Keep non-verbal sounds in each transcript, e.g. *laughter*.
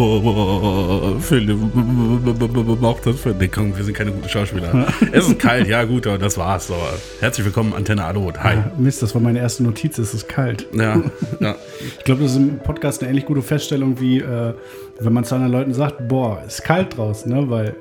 Oh, Philipp macht das für. Nee, komm, wir sind keine guten Schauspieler. es ist kalt, ja gut, aber das war's. So. Herzlich willkommen, Antenne Aluhut. Hi. Ah, Mist, das war meine erste Notiz, es ist kalt. Ja, ja. Ich glaube, das ist im Podcast eine ähnlich gute Feststellung, wie äh, wenn man zu anderen Leuten sagt, boah, ist kalt draußen, ne? Weil,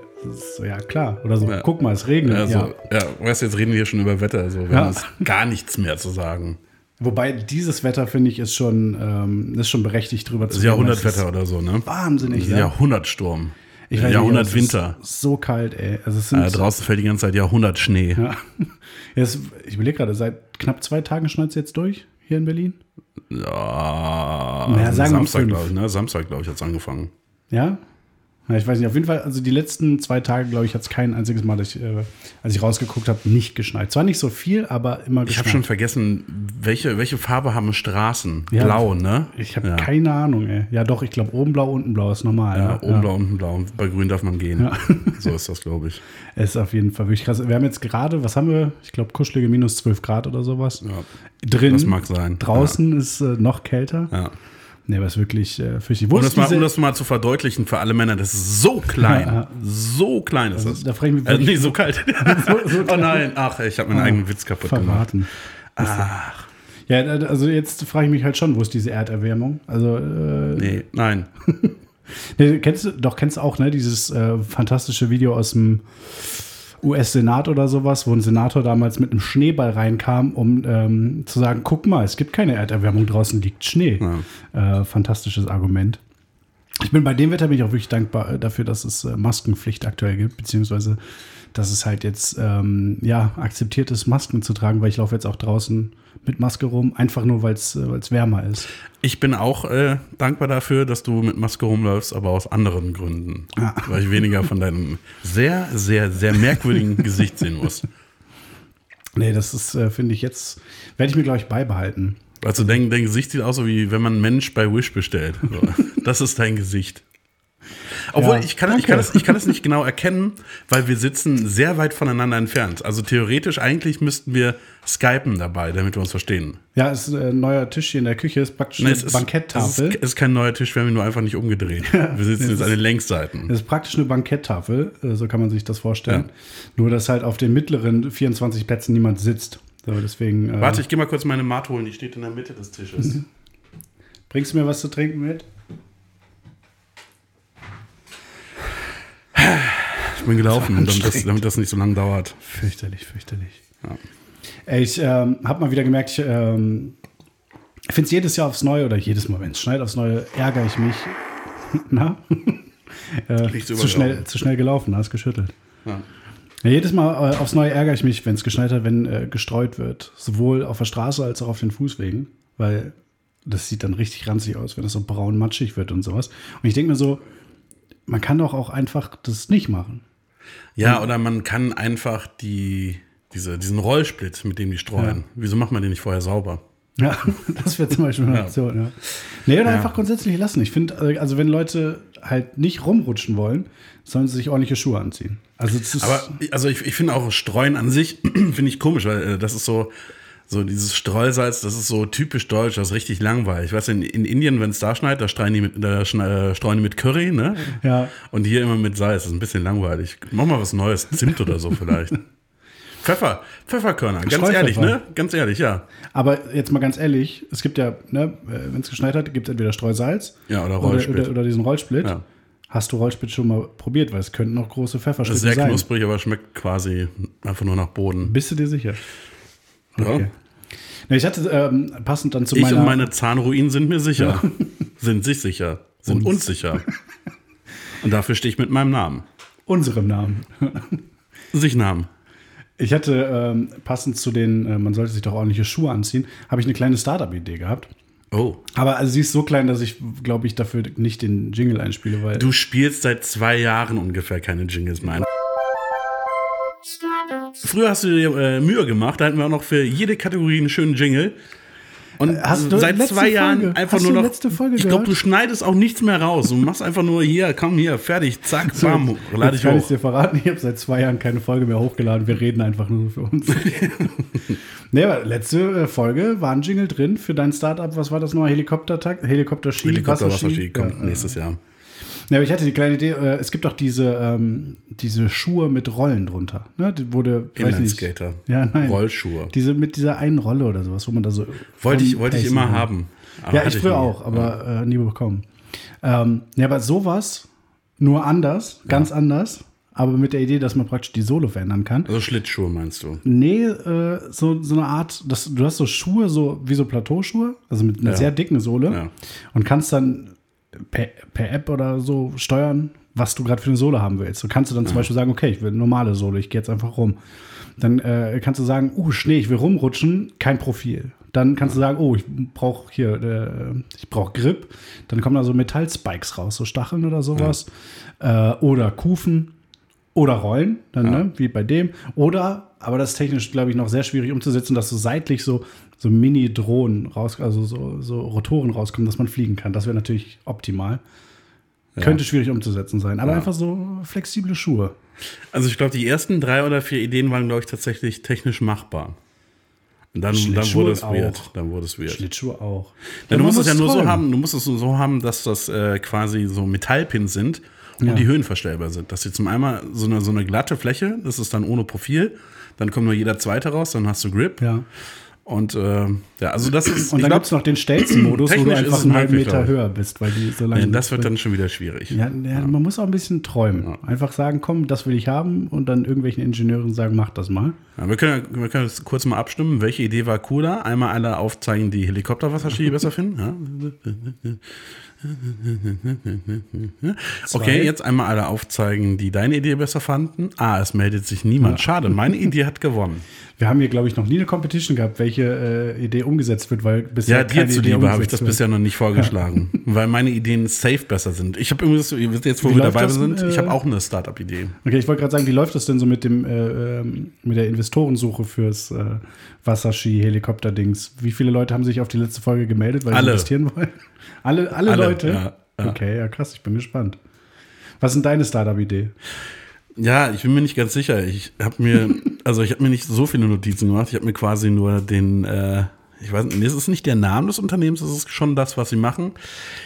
so, ja klar. Oder so, Ja. guck mal, es regnet. Ja, ja. so, ja, weißt du, jetzt reden wir hier schon über Wetter. Also, wir Ja. haben jetzt gar nichts mehr zu sagen. Wobei dieses Wetter, finde ich, ist schon, ähm, ist schon berechtigt drüber Das zu ist reden. Jahrhundertwetter oder so, ne? Wahnsinnig, ja. Jahrhundertsturm. Ich weiß Jahrhundertwinter. ist So kalt, ey. Also es sind, Äh, draußen fällt die ganze Zeit Jahrhundertschnee. ja. *laughs* Es, ich überlege gerade, seit knapp zwei Tagen schneit es jetzt durch hier in Berlin. Ja, Naja, sagen Samstag, glaube ich, ne? Samstag, glaube ich, hat es angefangen. Ja? ja? Ich weiß nicht, auf jeden Fall, also die letzten zwei Tage, glaube ich, hat es kein einziges Mal, dass ich, äh, als ich rausgeguckt habe, nicht geschneit. Zwar nicht so viel, aber immer geschneit. Ich habe schon vergessen, welche, welche Farbe haben Straßen? Ja. Blau, ne? Ich habe ja. keine Ahnung, ey. Ja, doch, ich glaube, oben blau, unten blau ist normal. Ja, ne? oben blau, unten blau. Und bei grün darf man gehen. *laughs* So ist das, glaube ich. Es *laughs* ist auf jeden Fall wirklich krass. Wir haben jetzt gerade, was haben wir? Ich glaube, kuschelige minus 12 Grad oder sowas. Ja. Drin. Das mag sein. Draußen ist äh, noch kälter. Ja. Nee, aber es ist wirklich äh, fürchterlich. Um das, mal, um das mal zu verdeutlichen für alle Männer, das ist so klein. *laughs* Ja. So klein ist Also, das. da frage ich mich, äh, nee, so kalt. So- so oh nein, ach, ich habe meinen eigenen Witz kaputt gemacht. verraten. Ach, Ja, also jetzt frage ich mich halt schon, wo ist diese Erderwärmung? Also, äh, nee, nein. *laughs* nee, kennst du, doch kennst du auch, ne, dieses äh, fantastische Video aus dem US-Senat oder sowas, wo ein Senator damals mit einem Schneeball reinkam, um ähm, zu sagen, guck mal, es gibt keine Erderwärmung, draußen liegt Schnee. Äh, fantastisches Argument. Ich bin bei dem Wetter bin ich auch wirklich dankbar äh, dafür, dass es äh, Maskenpflicht aktuell gibt, beziehungsweise dass es halt jetzt ähm, ja akzeptiert ist, Masken zu tragen, weil ich laufe jetzt auch draußen mit Maske rum, einfach nur weil es äh, wärmer ist. Ich bin auch äh, dankbar dafür, dass du mit Maske rumläufst, aber aus anderen Gründen. Ah. Weil ich weniger von deinem sehr, sehr, sehr merkwürdigen *laughs* Gesicht sehen muss. Nee, das ist, äh, finde ich jetzt, werde ich mir, glaube ich, beibehalten. Also dein, dein Gesicht sieht aus, so wie wenn man einen Mensch bei Wish bestellt. So. *laughs* Das ist dein Gesicht. Obwohl, Ja, ich, kann, ich, kann es, ich kann es nicht genau erkennen, weil wir sitzen sehr weit voneinander entfernt. Also theoretisch, eigentlich müssten wir skypen dabei, damit wir uns verstehen. Ja, es ist äh, ein neuer Tisch hier in der Küche, ist praktisch eine es ist, Banketttafel. Es ist, es ist kein neuer Tisch, wir haben ihn nur einfach nicht umgedreht. *laughs* Wir sitzen es jetzt an den Längsseiten. Das ist praktisch eine Banketttafel, äh, so kann man sich das vorstellen. Nur, dass halt auf den mittleren 24 Plätzen niemand sitzt. So, deswegen. Äh, Warte, ich gehe mal kurz meine Mat holen, die steht in der Mitte des Tisches. *laughs* Bringst du mir was zu trinken mit? Bin gelaufen, damit das, damit das nicht so lange dauert. Fürchterlich, fürchterlich. Ja. Ey, ich ähm, habe mal wieder gemerkt, ich ähm, finde es jedes Jahr aufs Neue oder jedes Mal, wenn es schneit aufs Neue, ärgere ich mich. *laughs* Na? *laughs* äh, zu, schnell, zu schnell gelaufen, hast geschüttelt. Ja. Ja, jedes Mal äh, aufs Neue ärgere ich mich, wenn es geschneit hat, wenn äh, gestreut wird. Sowohl auf der Straße als auch auf den Fußwegen. Weil das sieht dann richtig ranzig aus, wenn das so braun matschig wird und sowas. Und ich denke mir so, man kann doch auch einfach das nicht machen. Ja, oder man kann einfach die, diese, diesen Rollsplit, mit dem die streuen. Wieso macht man den nicht vorher sauber? Ja, *laughs* das wäre zum Beispiel eine Ja. Option, ja. Nee, oder einfach grundsätzlich lassen. Ich finde, äh, also wenn Leute halt nicht rumrutschen wollen, sollen sie sich ordentliche Schuhe anziehen. Also Aber also ich, ich finde auch Streuen an sich, *clears throat* finde ich komisch, weil äh, das ist so, so dieses Streusalz, das ist so typisch deutsch, das ist richtig langweilig. Weißt du, in, in Indien, wenn es da schneit, da, streuen die mit, da äh, streuen die mit Curry, ne? ja, Und hier immer mit Salz, das ist ein bisschen langweilig. Mach mal was Neues, Zimt oder so vielleicht. *laughs* Pfeffer, Pfefferkörner, ganz ehrlich, ne? Ganz ehrlich, ja. aber jetzt mal ganz ehrlich, es gibt ja, ne, wenn es geschneit hat, gibt es entweder Streusalz Ja, oder oder, Rollsplit. oder, oder diesen Rollsplit. Ja. Hast du Rollsplit schon mal probiert? Weil es könnten noch große Das ist Pfefferstücke sehr sein. knusprig, aber schmeckt quasi einfach nur nach Boden. Bist du dir sicher? Ja. Okay. Ne, ich hatte ähm, passend dann zu Ich meiner... und meine Zahnruinen sind mir sicher. *laughs* Sind sich sicher. Sind uns, Uns. sicher. Und dafür stehe ich mit meinem Namen. unserem Namen. Sich Namen. Ich hatte ähm, passend zu den, äh, man sollte sich doch ordentliche Schuhe anziehen, habe ich eine kleine Startup-Idee gehabt. Oh. Aber also sie ist so klein, dass ich, glaube ich, dafür nicht den Jingle einspiele, weil. Du spielst seit zwei Jahren ungefähr keine Jingles mehr. ein. Früher hast du dir äh, Mühe gemacht, da hatten wir auch noch für jede Kategorie einen schönen Jingle. Und Hast du seit zwei Jahren Folge? einfach Hast nur noch. letzte Folge ich glaube, du schneidest auch nichts mehr raus. Du machst einfach nur hier, komm hier, fertig, zack, bam, lade ich kann ich hoch. dir verraten, ich habe seit zwei Jahren keine Folge mehr hochgeladen. Wir reden einfach nur für uns. *laughs* nee, aber letzte äh, Folge war ein Jingle drin für dein Startup. Was war das noch? Helikopter-Helikopter-Ski? Helikopter Wasserski? Wasserski kommt Ja, nächstes Jahr. Ja, aber ich hatte die kleine Idee, äh, es gibt auch diese, ähm, diese Schuhe mit Rollen drunter. Ne? Die wurde. Inlineskater. Ja, nein. Rollschuhe. Diese mit dieser einen Rolle oder sowas, wo man da so. Wollte ich, wollte ich immer kann. haben. Ja, ich will nie. auch, aber äh, nie bekommen. Ähm, ja, aber sowas, nur anders, ganz anders, aber mit der Idee, dass man praktisch die Sohle verändern kann. Also Schlittschuhe meinst du? Nee, äh, so, so eine Art, das, du hast so Schuhe, so wie so Plateauschuhe, also mit einer Ja. sehr dicken Sohle Ja. und kannst dann per, per App oder so steuern, was du gerade für eine Sohle haben willst. So kannst du dann zum Beispiel sagen, okay, ich will eine normale Sohle, ich gehe jetzt einfach rum. Dann äh, kannst du sagen, uh, Schnee, ich will rumrutschen, kein Profil. Dann kannst du sagen, oh, ich brauche hier, äh, ich brauche Grip. Dann kommen da so Metallspikes raus, so Stacheln oder sowas. Äh, oder Kufen oder Rollen, dann, ne, wie bei dem. Oder, aber das ist technisch, glaube ich, noch sehr schwierig umzusetzen, dass so seitlich so, so Mini-Drohnen raus, also so, so Rotoren rauskommen, dass man fliegen kann. Das wäre natürlich optimal. Könnte schwierig umzusetzen sein. Aber einfach so flexible Schuhe. Also ich glaube, die ersten drei oder vier Ideen waren, glaube ich, tatsächlich technisch machbar. Und dann, dann wurde es auch. weird. Dann wurde es weird. Schlittschuhe auch. Ja, du musst es ja nur so träumen. haben, du musst es so haben, dass das äh, quasi so Metallpins sind und Ja. die Höhen verstellbar sind. Dass sie zum einmal so eine, so eine glatte Fläche, das ist dann ohne Profil, dann kommt nur jeder zweite raus, dann hast du Grip. Ja. Und äh, ja, also das ist, Und dann gibt es noch den Stelzen-Modus, wo du einfach einen halben Meter höher bist, weil die so lange. ja, das wird dann schon wieder schwierig. Ja, ja, man muss auch ein bisschen träumen. Einfach sagen, komm, das will ich haben und dann irgendwelchen Ingenieuren sagen, mach das mal. Ja, wir, können, wir können jetzt kurz mal abstimmen, welche Idee war cooler. Einmal alle aufzeigen, die Helikopterwasserski *laughs* besser finden. *laughs* Okay, jetzt einmal alle aufzeigen, die deine Idee besser fanden. Ah, es meldet sich niemand. Schade, meine Idee hat gewonnen. Wir haben hier, glaube ich, noch nie eine Competition gehabt, welche äh, Idee umgesetzt wird, weil bisher Ja, dir zuliebe habe ich das wird. bisher noch nicht vorgeschlagen, *laughs* weil meine Ideen safe besser sind. Ich habe irgendwie, das, jetzt wo Wie wir dabei das, sind, ich äh, habe auch eine Startup-Idee. Okay, ich wollte gerade sagen, wie läuft das denn so mit dem äh, ähm, mit der Investorensuche fürs äh, Wasserski-Helikopter-Dings? Wie viele Leute haben sich auf die letzte Folge gemeldet, weil Alle. sie investieren wollen? Alle, alle, Alle, Leute? ja, ja. Okay, ja krass, ich bin gespannt. Was ist denn deine Startup-Idee? Ja, ich bin mir nicht ganz sicher. Ich habe mir, *laughs* also ich habe mir nicht so viele Notizen gemacht. Ich habe mir quasi nur den, äh, ich weiß nicht, es ist nicht der Name des Unternehmens, es ist schon das, was sie machen.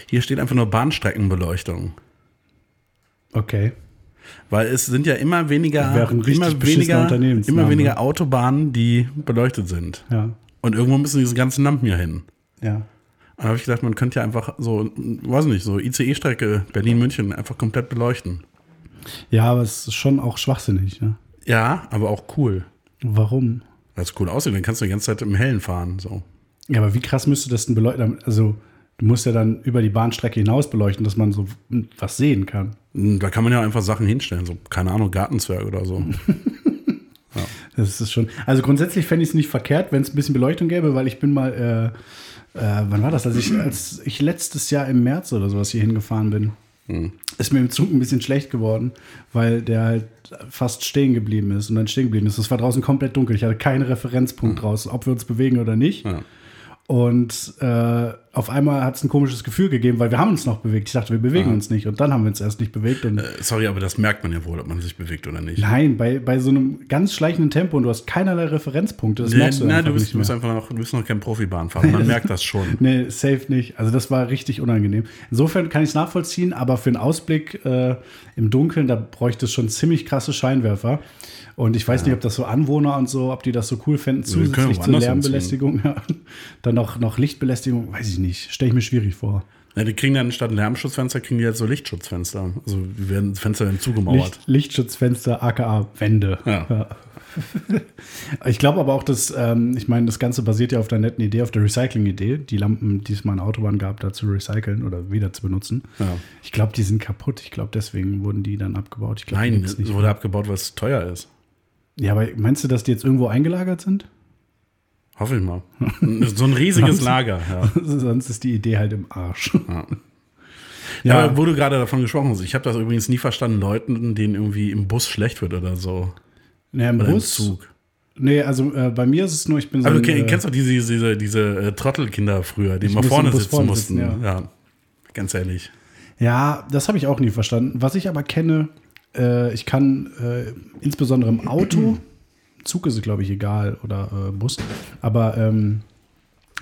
Hier steht einfach nur Bahnstreckenbeleuchtung. Okay. Weil es sind ja immer weniger, immer weniger, immer weniger Autobahnen, die beleuchtet sind. Ja. Und irgendwo müssen diese ganzen Lampen ja hin. Ja. Da habe ich gedacht, man könnte ja einfach so, weiß nicht, so ICE-Strecke Berlin-München einfach komplett beleuchten. Ja, aber es ist schon auch schwachsinnig, ne? Ja, aber auch cool. Warum? Weil es cool aussieht, dann kannst du die ganze Zeit im Hellen fahren. So. Ja, aber wie krass müsste das denn beleuchten? Also, du musst ja dann über die Bahnstrecke hinaus beleuchten, dass man so was sehen kann. Da kann man ja einfach Sachen hinstellen, so, keine Ahnung, Gartenzwerg oder so. *laughs* Das ist schon. Also grundsätzlich fände ich es nicht verkehrt, wenn es ein bisschen Beleuchtung gäbe, weil ich bin mal, äh, äh, wann war das? Als ich, als ich letztes Jahr im März oder sowas hier hingefahren bin, ist mir im Zug ein bisschen schlecht geworden, weil der halt fast stehen geblieben ist und dann stehen geblieben ist. Es war draußen komplett dunkel. Ich hatte keinen Referenzpunkt raus, ob wir uns bewegen oder nicht. Ja. Und äh, auf einmal hat es ein komisches Gefühl gegeben, weil wir haben uns noch bewegt. Ich dachte, wir bewegen uns nicht. Und dann haben wir uns erst nicht bewegt. Äh, Sorry, aber das merkt man ja wohl, ob man sich bewegt oder nicht. Nein, bei, bei so einem ganz schleichenden Tempo und du hast keinerlei Referenzpunkte. Das merkst du einfach du bist, nicht du bist mehr. einfach noch, du bist noch kein Profibahnfahrer. Man *laughs* merkt das schon. Nee, safe nicht. Also das war richtig unangenehm. Insofern kann ich es nachvollziehen, aber für einen Ausblick äh, im Dunkeln, da bräuchte es schon ziemlich krasse Scheinwerfer. Und ich weiß nicht, ob das so Anwohner und so, ob die das so cool fänden, zusätzlich zur Lärmbelästigung. *laughs* Ja. Dann noch, noch Lichtbelästigung, weiß ich nicht. Stelle ich mir schwierig vor. Ja, die kriegen dann statt Lärmschutzfenster, kriegen die jetzt so Lichtschutzfenster. Also die werden, Fenster werden zugemauert. Licht, Lichtschutzfenster, aka Wände. Ja. *laughs* Ich glaube aber auch, dass, ähm, ich meine, das Ganze basiert ja auf der netten Idee, auf der Recycling-Idee, die Lampen, die es mal in der Autobahn gab, da zu recyceln oder wieder zu benutzen. Ja. Ich glaube, die sind kaputt. Ich glaube, deswegen wurden die dann abgebaut. Ich glaub, Nein, es nicht. wurde abgebaut, weil es teuer ist. Ja, aber meinst du, dass die jetzt irgendwo eingelagert sind? Hoffe ich mal. *laughs* so ein riesiges Lager. Ja. *laughs* Sonst ist die Idee halt im Arsch. Ja. *laughs* Ja. Aber wo du gerade davon gesprochen hast, ich habe das übrigens nie verstanden, Leuten, denen irgendwie im Bus schlecht wird oder so. Nee, im Oder Bus. im Zug. Nee, also äh, bei mir ist es nur, ich bin so. Aber ein, du kenn- äh, kennst doch diese, diese, diese äh, Trottelkinder früher, die muss vorne sitzen vorne mussten. sitzen, ja. ganz ehrlich. Ja, das habe ich auch nie verstanden. Was ich aber kenne, äh, ich kann äh, insbesondere im Auto, *clears throat* Zug ist es, glaube ich, egal, oder äh, Bus, aber ähm,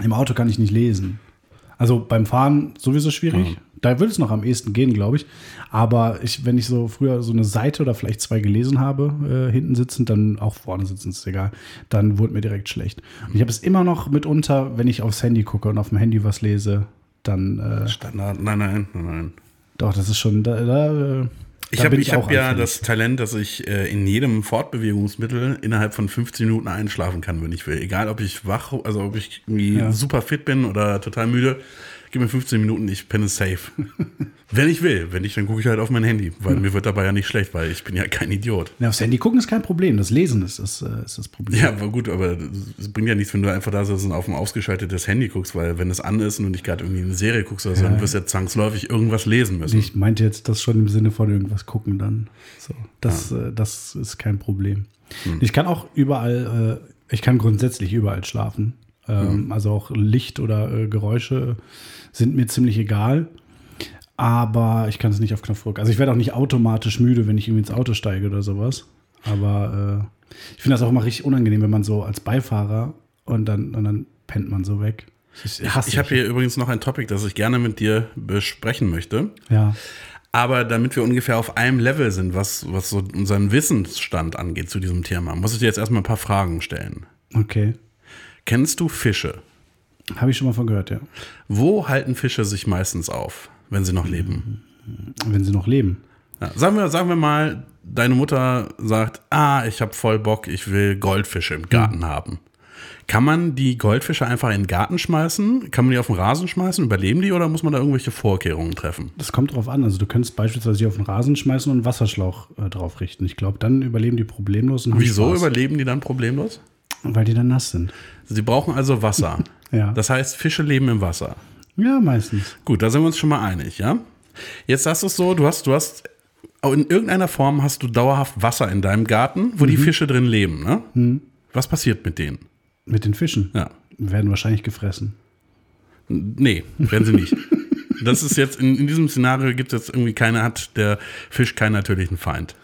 im Auto kann ich nicht lesen. Also beim Fahren sowieso schwierig. Da würde es noch am ehesten gehen, glaube ich. Aber ich, wenn ich so früher so eine Seite oder vielleicht zwei gelesen habe, äh, hinten sitzend, dann auch vorne sitzend, ist egal, dann wurde mir direkt schlecht. Und ich habe es immer noch mitunter, wenn ich aufs Handy gucke und auf dem Handy was lese, dann. Äh, Standard, nein, nein, nein, nein. Doch, das ist schon. Da, da, ich habe hab ja das Talent, dass ich äh, in jedem Fortbewegungsmittel innerhalb von 15 Minuten einschlafen kann, wenn ich will. Egal, ob ich wach, also ob ich irgendwie ja. super fit bin oder total müde gib mir 15 Minuten, ich penne safe. *laughs* Wenn ich will. Wenn nicht, dann gucke ich halt auf mein Handy, weil mir wird dabei ja nicht schlecht, weil ich bin ja kein Idiot. Ja, aufs Handy gucken ist kein Problem. Das Lesen ist das, äh, ist das Problem. Ja, aber gut, aber es bringt ja nichts, wenn du einfach da sitzt und auf ein ausgeschaltetes Handy guckst, weil wenn es an ist und du nicht gerade irgendwie eine Serie guckst oder so, ja. dann wirst du ja zwangsläufig irgendwas lesen müssen. Ich meinte jetzt das schon im Sinne von irgendwas gucken dann. So, das, ja. äh, das ist kein Problem. Hm. Ich kann auch überall, äh, ich kann grundsätzlich überall schlafen. Ähm, hm. Also auch Licht oder äh, Geräusche sind mir ziemlich egal. Aber ich kann es nicht auf Knopfdruck. Also ich werde auch nicht automatisch müde, wenn ich irgendwie ins Auto steige oder sowas. Aber äh, ich finde das auch immer richtig unangenehm, wenn man so als Beifahrer und dann, und dann pennt man so weg. Ich, ich, ich habe hier übrigens noch ein Topic, das ich gerne mit dir besprechen möchte. Ja. Aber damit wir ungefähr auf einem Level sind, was, was so unseren Wissensstand angeht zu diesem Thema, muss ich dir jetzt erstmal ein paar Fragen stellen. Okay. Kennst du Fische? Habe ich schon mal von gehört, ja. Wo halten Fische sich meistens auf, wenn sie noch leben? Wenn sie noch leben. Ja, sagen, wir, sagen wir mal, deine Mutter sagt, ah, ich habe voll Bock, ich will Goldfische im Garten mhm. haben. Kann man die Goldfische einfach in den Garten schmeißen? Kann man die auf den Rasen schmeißen? Überleben die oder muss man da irgendwelche Vorkehrungen treffen? Das kommt drauf an. Also du könntest beispielsweise die auf den Rasen schmeißen und einen Wasserschlauch äh, drauf richten. Ich glaube, dann überleben die problemlos. Wieso Spaß. überleben die dann problemlos? Weil die dann nass sind. Sie brauchen also Wasser. *laughs* Ja. Das heißt, Fische leben im Wasser. Ja, meistens. Gut, da sind wir uns schon mal einig, ja? Jetzt hast du es so, du hast, du hast, in irgendeiner Form hast du dauerhaft Wasser in deinem Garten, wo mhm. die Fische drin leben, ne? Mhm. Was passiert mit denen? Mit den Fischen? Ja. Werden wahrscheinlich gefressen. Nee, werden sie nicht. *laughs* das ist jetzt, in, in diesem Szenario gibt es jetzt irgendwie keine, hat der Fisch keinen natürlichen Feind.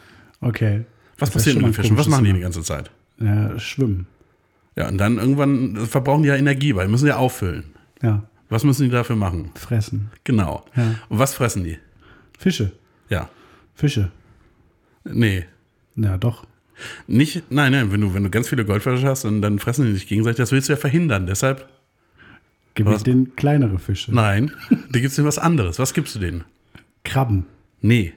Okay. Was das passiert mit den Fischen? Was machen die die ganze Zeit? Ja, schwimmen. Ja, und dann irgendwann verbrauchen die ja Energie, weil die müssen ja auffüllen. Ja. Was müssen die dafür machen? Fressen. Genau. Ja. Und was fressen die? Fische. Ja. Fische. Nee. Ja, doch. Nicht, nein, nein, wenn du, wenn du ganz viele Goldfische hast, dann, dann fressen die sich gegenseitig. Das willst du ja verhindern. Deshalb. Gib ich denen kleinere Fische. Nein, da gibst du denen was anderes. Was gibst du denen? Krabben. Nee.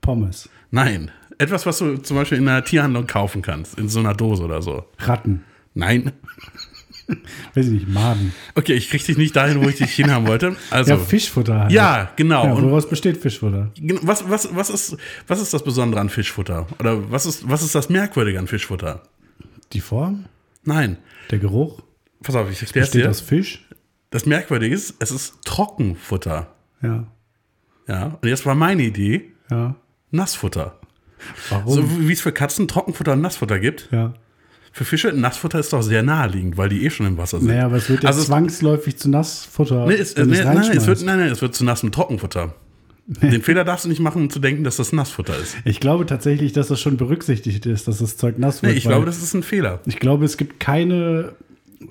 Pommes. Nein. Etwas, was du zum Beispiel in einer Tierhandlung kaufen kannst, in so einer Dose oder so. Ratten. Nein. Weiß ich nicht, Maden. Okay, ich krieg dich nicht dahin, wo ich dich hinhaben wollte. Also, ja, Fischfutter. Halt. Ja, genau. Ja, woraus besteht Fischfutter? Was, was, was, ist, was ist das Besondere an Fischfutter? Oder was ist, was ist das Merkwürdige an Fischfutter? Die Form? Nein. Der Geruch? Pass auf, ich erkläre es dir. das Fisch? Das Merkwürdige ist, es ist Trockenfutter. Ja. Ja, und jetzt war meine Idee, ja. Nassfutter. Warum? So wie es für Katzen Trockenfutter und Nassfutter gibt. Ja. Für Fische Nassfutter ist doch sehr naheliegend, weil die eh schon im Wasser sind. Naja, aber es wird ja also zwangsläufig zu Nassfutter. Nee, es, nee, nein, nein, es wird, nein, nein, es wird zu nassem Trockenfutter. Den Fehler darfst du nicht machen, um zu denken, dass das Nassfutter ist. Ich glaube tatsächlich, dass das schon berücksichtigt ist, dass das Zeug nass wird. Nee, ich glaube, das ist ein Fehler. Ich glaube, es gibt keine,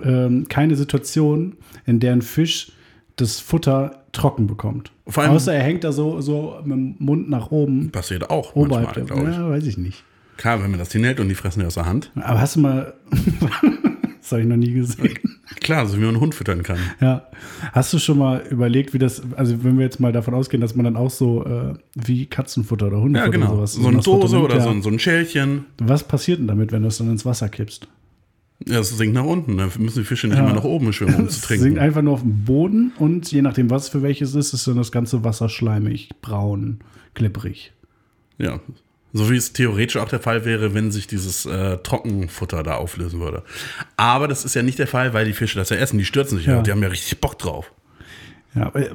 ähm, keine Situation, in der ein Fisch das Futter trocken bekommt. Vor allem, Außer er hängt da so, so mit dem Mund nach oben. Passiert auch oberhalb manchmal, der, Ja, weiß ich nicht. Klar, wenn man das hinhält und die fressen die aus der Hand. Aber hast du mal. *laughs* das habe ich noch nie gesehen. Klar, so wie man einen Hund füttern kann. Ja. Hast du schon mal überlegt, wie das, also wenn wir jetzt mal davon ausgehen, dass man dann auch so äh, wie Katzenfutter oder Hundefutter ja, genau. oder sowas. So eine Dose oder ja. so, ein, Schälchen. Was passiert denn damit, wenn du es dann ins Wasser kippst? Ja, es sinkt nach unten. Dann müssen die Fische nicht ja. immer nach oben schwimmen, um zu *laughs* trinken. Es sinkt einfach nur auf den Boden und je nachdem, was für welches ist, ist dann das ganze Wasser schleimig, braun, klipprig. Ja, so wie es theoretisch auch der Fall wäre, wenn sich dieses äh, Trockenfutter da auflösen würde. Aber das ist ja nicht der Fall, weil die Fische das ja essen. Die stürzen sich ja. ja die haben ja richtig Bock drauf. Ja, aber äh,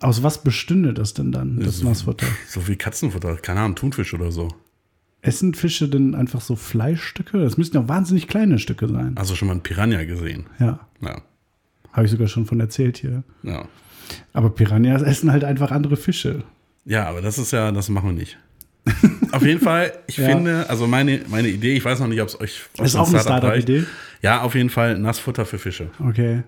aus was bestünde das denn dann, das so, Nassfutter? *laughs* So wie Katzenfutter, keine Ahnung, Thunfisch oder so. Essen Fische denn einfach so Fleischstücke? Das müssten ja wahnsinnig kleine Stücke sein. Also schon mal ein Piranha gesehen? Ja. Ja. Habe ich sogar schon von erzählt hier. Ja. Aber Piranhas essen halt einfach andere Fische. Ja, aber das ist ja, das machen wir nicht. *laughs* Auf jeden Fall, ich ja. finde, also meine, meine Idee, ich weiß noch nicht, ob es euch. Ist auch eine Startup-Idee? Ja, auf jeden Fall Nassfutter für Fische. Okay.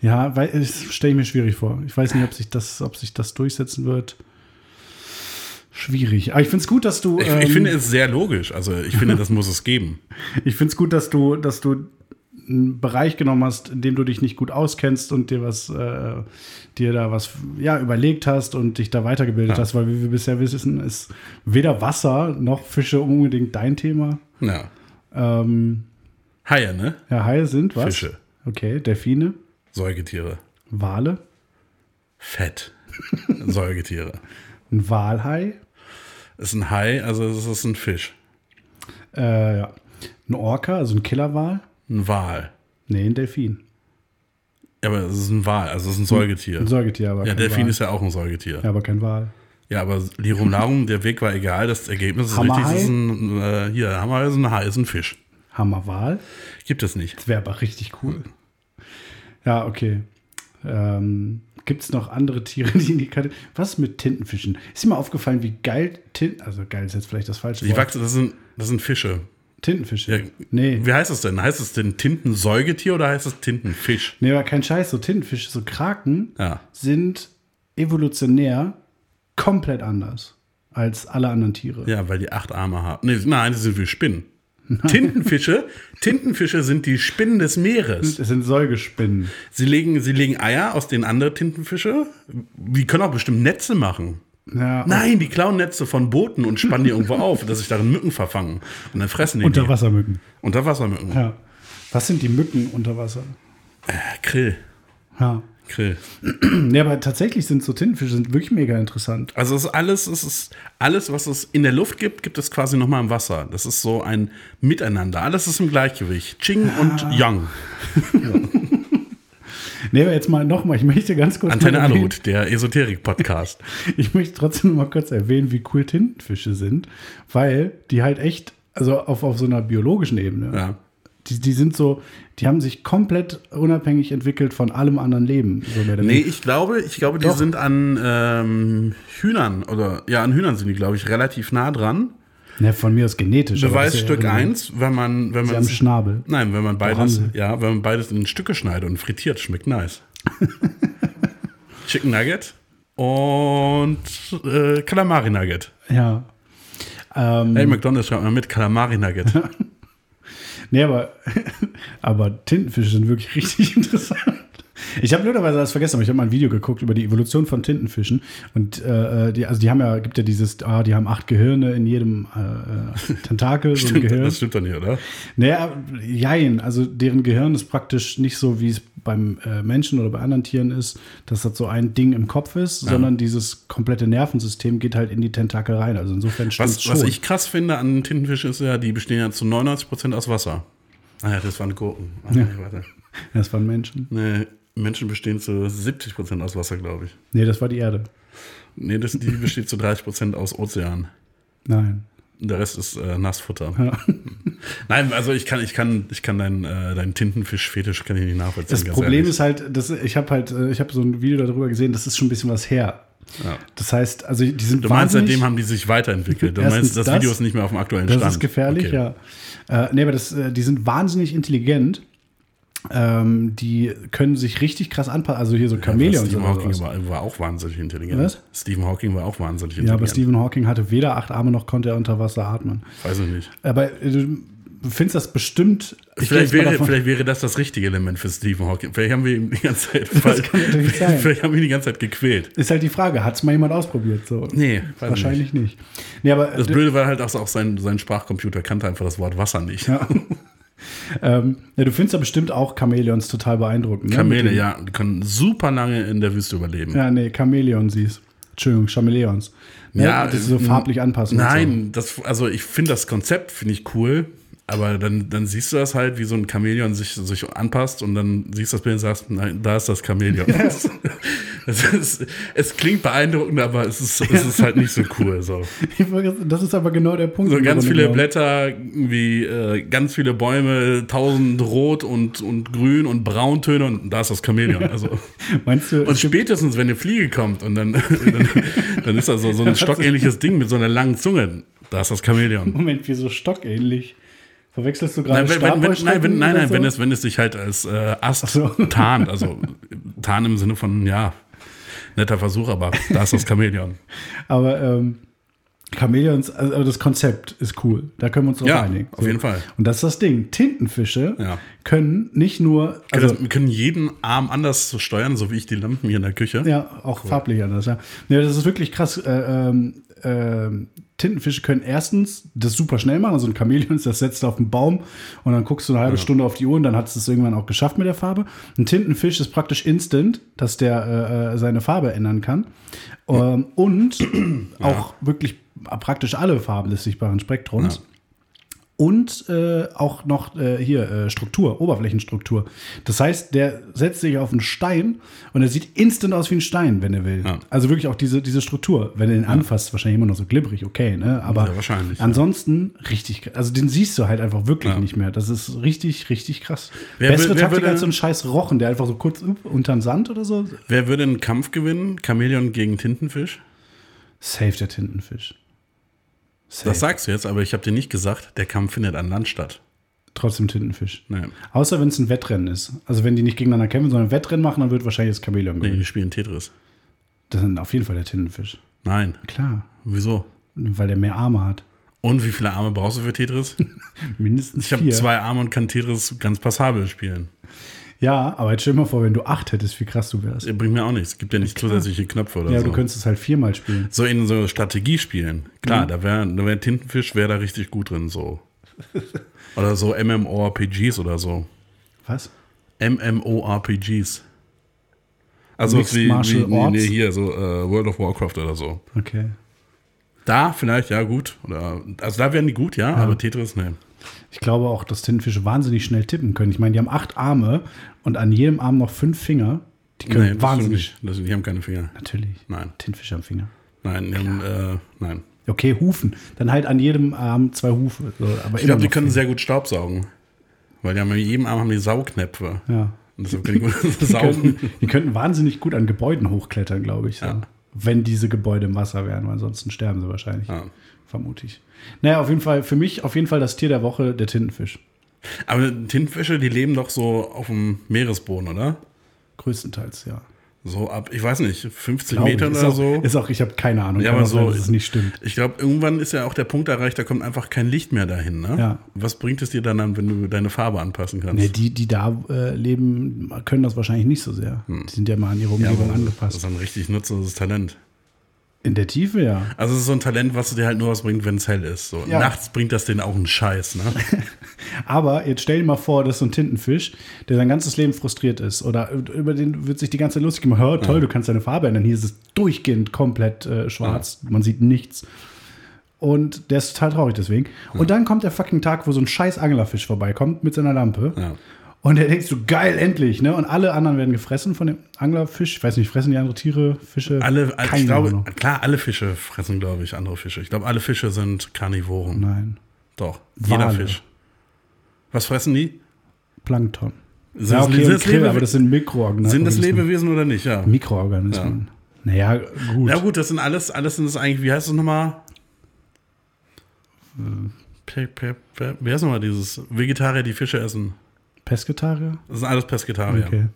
Ja, weil das stelle ich mir schwierig vor. Ich weiß nicht, ob sich das, ob sich das durchsetzen wird. Schwierig. Aber ich finde es gut, dass du. Ich, ähm, ich finde es sehr logisch. Also ich finde, das muss es geben. *laughs* Ich finde es gut, dass du, dass du einen Bereich genommen hast, in dem du dich nicht gut auskennst und dir was, äh, dir da was ja, überlegt hast und dich da weitergebildet Ja. hast, weil wie wir bisher wissen, ist weder Wasser noch Fische unbedingt dein Thema. Ja. Ähm, Haie, ne? ja, Haie sind was? Fische. Okay, Delfine, Säugetiere. Wale, Fett. *laughs* Säugetiere. ein Walhai, Ist ein Hai, also es ist ein Fisch. äh, ja. ein Orca, also ein Killerwal. Ein Wal. Nee, ein Delfin. Ja, aber es ist ein Wal, also es ist ein Säugetier. Ein Säugetier, aber Ja, Delfin Wal. ist ja auch ein Säugetier. Ja, aber kein Wal. Ja, aber Lirum Larum, der Weg war egal, das Ergebnis ist Hammerhai? richtig. Ist ein, äh, hier, Hammer ist ein Hai, ist ein Fisch. Hammerwal. Gibt es nicht. Das wäre aber richtig cool. Ja, okay. Ähm, Gibt es noch andere Tiere, die in die Kategorie. Was mit Tintenfischen? Ist dir mal aufgefallen, wie geil Tinten. Also geil ist jetzt vielleicht das falsche Die Wort. wachsen, das sind, das sind Fische. Tintenfische. Ja, Nee. Wie heißt es denn? Heißt es denn Tintensäugetier oder heißt es Tintenfisch? Nee, aber kein Scheiß. So Tintenfische, so Kraken Ja. sind evolutionär komplett anders als alle anderen Tiere. Ja, weil die acht Arme haben. Nee, nein, das sind wie Spinnen. Tintenfische, Tintenfische sind die Spinnen des Meeres. Es sind Säugespinnen. Sie legen, sie legen Eier, aus denen andere Tintenfische. Die können auch bestimmt Netze machen. Ja, Nein, die klauen Netze von Booten und spannen die irgendwo auf, dass sich darin Mücken verfangen. Und dann fressen die die. Unterwassermücken. Unterwassermücken. Ja. Was sind die Mücken unter Wasser? Äh, Krill. Ja. Krill. Nee, aber tatsächlich sind so Tintenfische sind wirklich mega interessant. Also es ist alles, es ist alles, was es in der Luft gibt, gibt es quasi nochmal im Wasser. Das ist so ein Miteinander. Alles ist im Gleichgewicht. Ching und Yang. *laughs* Nee, aber jetzt mal nochmal, ich möchte ganz kurz Antenne Aluhut, der Esoterik-Podcast. *laughs* ich möchte trotzdem noch mal kurz erwähnen, wie cool Tintenfische sind, weil die halt echt, also auf, auf so einer biologischen Ebene, Ja. die, die sind so, die haben sich komplett unabhängig entwickelt von allem anderen Leben. So Nee, ich glaube, ich glaube, die Doch. sind an ähm, Hühnern oder ja, an Hühnern sind die, glaube ich, relativ nah dran. Ne, von mir aus genetisch. ja Beweisstück irrelevant. 1, wenn man, wenn Sie man Schnabel. Nein, wenn man beides, ja, wenn man beides in Stücke schneidet und frittiert, schmeckt nice. *laughs* Chicken Nugget und äh, Calamari Nugget. Ja. Ähm, Hey, McDonald's schreibt mal mit Calamari Nugget. *laughs* Nee, aber, *laughs* aber Tintenfische sind wirklich richtig interessant. Ich habe blöderweise das vergessen, aber ich habe mal ein Video geguckt über die Evolution von Tintenfischen. Und äh, die, also die haben ja, gibt ja dieses, ah, die haben acht Gehirne in jedem äh, äh, Tentakel, so Stimmt, Gehirn. das stimmt doch nicht, oder? Naja, jein, also deren Gehirn ist praktisch nicht so, wie es beim äh, Menschen oder bei anderen Tieren ist, dass das so ein Ding im Kopf ist, sondern dieses komplette Nervensystem geht halt in die Tentakel rein. Also insofern stimmt's Was, was ich krass finde an Tintenfischen ist ja, die bestehen ja zu 99% aus Wasser. Ah ja, das waren Gurken. Ah, nee, warte. Das waren Menschen. Nee, Menschen bestehen zu 70% aus Wasser, glaube ich. Nee, das war die Erde. Nee, das, die besteht zu 30% aus Ozean. Nein. Der Rest ist äh, Nassfutter. Ja. *laughs* Nein, also ich kann, ich kann, ich kann deinen, äh, deinen Tintenfisch-Fetisch kann ich nicht nachvollziehen. Das Problem ehrlich. ist halt, dass ich habe halt, äh, ich habe so ein Video darüber gesehen, das ist schon ein bisschen was her. Ja. Das heißt, also die sind Du meinst, seitdem haben die sich weiterentwickelt. Du meinst, das, das, Video ist nicht mehr auf dem aktuellen das Stand. ist gefährlich, Okay. ja. Äh, nee, aber das, äh, die sind wahnsinnig intelligent. Ähm, die können sich richtig krass anpassen. Also hier so Aber Chamäleons Stephen Hawking war, war auch wahnsinnig intelligent. Was? Stephen Hawking war auch wahnsinnig Ja, aber intelligent. Stephen Hawking hatte weder acht Arme noch konnte er unter Wasser atmen. Weiß ich nicht. Aber äh, du findest das bestimmt. Vielleicht wäre, vielleicht wäre das das richtige Element für Stephen Hawking. Vielleicht haben wir ihn die ganze Zeit, falsch- kann natürlich sein. vielleicht haben wir ihn die ganze Zeit gequält. Ist halt die Frage, hat es mal jemand ausprobiert? So? Nee, Wahrscheinlich nicht. Nee, aber Das äh, Blöde war halt auch, auch sein, sein Sprachcomputer kannte einfach das Wort Wasser nicht. Ja. *laughs* ähm, ja, du findest ja bestimmt auch Chamäleons total beeindruckend. Ne? Dem- ja, die können super lange in der Wüste überleben. Ja, nee, Chamäleon siehst. Entschuldigung, Chamäleons. Ne? Ja, das ist so äh, farblich anpassen. Nein, das, also ich finde das Konzept finde ich cool, aber dann, dann siehst du das halt, wie so ein Chamäleon sich, sich anpasst und dann siehst du das Bild und sagst, nein, da ist das Chamäleon. Es, *laughs* ist, es klingt beeindruckend, aber es ist, es ist halt nicht so cool. So, Das ist aber genau der Punkt. so ganz viele genommen. Blätter, irgendwie äh, ganz viele Bäume, tausend Rot und, und Grün und Brauntöne und da ist das Chamäleon. Also, *laughs* Meinst du, und spätestens, wenn eine Fliege kommt und dann, *laughs* dann, dann ist da so, so ein stockähnliches Ding mit so einer langen Zunge, da ist das Chamäleon. Moment, wieso stockähnlich? Verwechselst du gerade Nein, wenn, nein, wenn, nein, nein so? wenn, es, wenn es sich halt als äh, Ast so. *laughs* tarnt, also *laughs* tarnt im Sinne von, ja, netter Versuch, aber da ist das Chamäleon. *laughs* Aber ähm, Chamäleons, also das Konzept ist cool. Da können wir uns drauf Ja, einigen. auf jeden Fall. Und das ist das Ding. Tintenfische Ja. können nicht nur, Also, also wir können jeden Arm anders so steuern, so wie ich die Lampen hier in der Küche. ja, auch farblich anders. Ja. ja, das ist wirklich krass. Äh, ähm, Tintenfische können erstens das super schnell machen. Also ein Chamäleon, das setzt du auf den Baum und dann guckst du eine halbe Stunde auf die Uhr und dann hat es das irgendwann auch geschafft mit der Farbe. Ein Tintenfisch ist praktisch instant, dass der äh, äh, seine Farbe ändern kann. Ähm, und auch wirklich praktisch alle Farben des sichtbaren Spektrums. Ja. Und äh, auch noch äh, hier äh, Struktur, Oberflächenstruktur. Das heißt, der setzt sich auf einen Stein und er sieht instant aus wie ein Stein, wenn er will. Ja. Also wirklich auch diese, diese Struktur. Wenn du den anfasst, wahrscheinlich immer noch so glibberig, okay, ne? Aber Ja, wahrscheinlich, ansonsten richtig, also den siehst du halt einfach wirklich nicht mehr. Das ist richtig, richtig krass. Wer Bessere will- Taktik würde- als so ein scheiß Rochen, der einfach so kurz up, unter den Sand oder so. Wer würde einen Kampf gewinnen? Chamäleon gegen Tintenfisch? Safe der Tintenfisch. Safe. Das sagst du jetzt, aber ich habe dir nicht gesagt, der Kampf findet an Land statt. Trotzdem Tintenfisch. Nee, Außer wenn es ein Wettrennen ist. Also wenn die nicht gegeneinander kämpfen, sondern ein Wettrennen machen, dann wird wahrscheinlich das Chamäleon nee gewinnen. die spielen Tetris. Das ist auf jeden Fall der Tintenfisch. Nein. Klar. Wieso? Weil der mehr Arme hat. Und wie viele Arme brauchst du für Tetris? *laughs* Mindestens Ich habe vier. zwei Arme und kann Tetris ganz passabel spielen. Ja, aber jetzt stell dir mal vor, wenn du acht hättest, wie krass du wärst. Das bringt mir auch nichts. Es gibt ja nicht zusätzliche Knöpfe oder Ja, so. du könntest es halt viermal spielen. so in so Strategiespielen. Mhm. Klar, da wäre da wär Tintenfisch wäre da richtig gut drin, so. *laughs* oder so MMORPGs oder so. Was? MMORPGs. Also Mixed wie, Martial wie nee, Arts? nee, hier so äh, World of Warcraft oder so. Okay. Da vielleicht, ja, gut. Oder, also da wären die gut, ja, aber Tetris, ne. Ich glaube auch, dass Tintenfische wahnsinnig schnell tippen können. Ich meine, die haben acht Arme und an jedem Arm noch fünf Finger. Die können Nee, das wahnsinnig. Das, die haben keine Finger. Natürlich. Nein. Tintenfische haben Finger. Nein, die haben, äh, nein. Okay, Hufen. Dann halt an jedem Arm zwei Hufe. So, aber Ich glaube, die können Finger. sehr gut Staubsaugen. Weil die haben in jedem Arm haben die Saugnäpfe. Ja. Und deshalb *laughs* können die gut Die saugen. könnten, die könnten wahnsinnig gut an Gebäuden hochklettern, glaube ich. So. Ja. Wenn diese Gebäude im Wasser wären, weil ansonsten sterben sie wahrscheinlich. Ja. Vermute ich. Naja, auf jeden Fall, für mich auf jeden Fall das Tier der Woche, der Tintenfisch. Aber Tintenfische, die leben doch so auf dem Meeresboden, oder? Größtenteils, ja. So ab, ich weiß nicht, 50 Glaube Meter ich. ist oder auch, so. Ist auch, ich habe keine Ahnung. Ja, aber auch sein, so- dass es nicht stimmt. Ich glaube, irgendwann ist ja auch der Punkt erreicht, da kommt einfach kein Licht mehr dahin. Ne? Ja. Was bringt es dir dann an, wenn du deine Farbe anpassen kannst? Nee, die, die da äh, leben, können das wahrscheinlich nicht so sehr. Die sind ja mal an ihre Hm. ja, Umgebung aber das angepasst. ist ein richtig nutzloses Talent. In der Tiefe, ja. Also es ist so ein Talent, was dir halt nur was bringt, wenn es hell ist. So. Ja. Nachts bringt das denen auch einen Scheiß. Ne? *laughs* Aber jetzt stell dir mal vor, das ist so ein Tintenfisch, der sein ganzes Leben frustriert ist. Oder über den wird sich die ganze Zeit lustig gemacht. Hör, toll, du kannst deine Farbe ändern. Hier ist es durchgehend komplett äh, schwarz. Man sieht nichts. Und der ist total traurig deswegen. Und dann kommt der fucking Tag, wo so ein scheiß Anglerfisch vorbeikommt mit seiner Lampe. Ja. Und er denkt so, geil, endlich. Ne? Und alle anderen werden gefressen von dem Anglerfisch. Ich weiß nicht, fressen die andere Tiere, Fische? Alle, ich Keine glaube, klar, alle Fische fressen, glaube ich, andere Fische. Ich glaube, alle Fische sind Karnivoren. Nein. Doch, jeder Wale. Fisch. Was fressen die? Plankton. Sind, Ja, das, okay, sind, das, Krill, aber das sind Mikroorganismen. sind das Lebewesen oder nicht? Ja. Mikroorganismen. Naja, gut. Ja gut, das sind alles, alles sind das eigentlich, wie heißt das nochmal? Pe, wie heißt nochmal dieses Vegetarier, die Fische essen? Pesketarier? Das sind alles Pesketarier. Okay.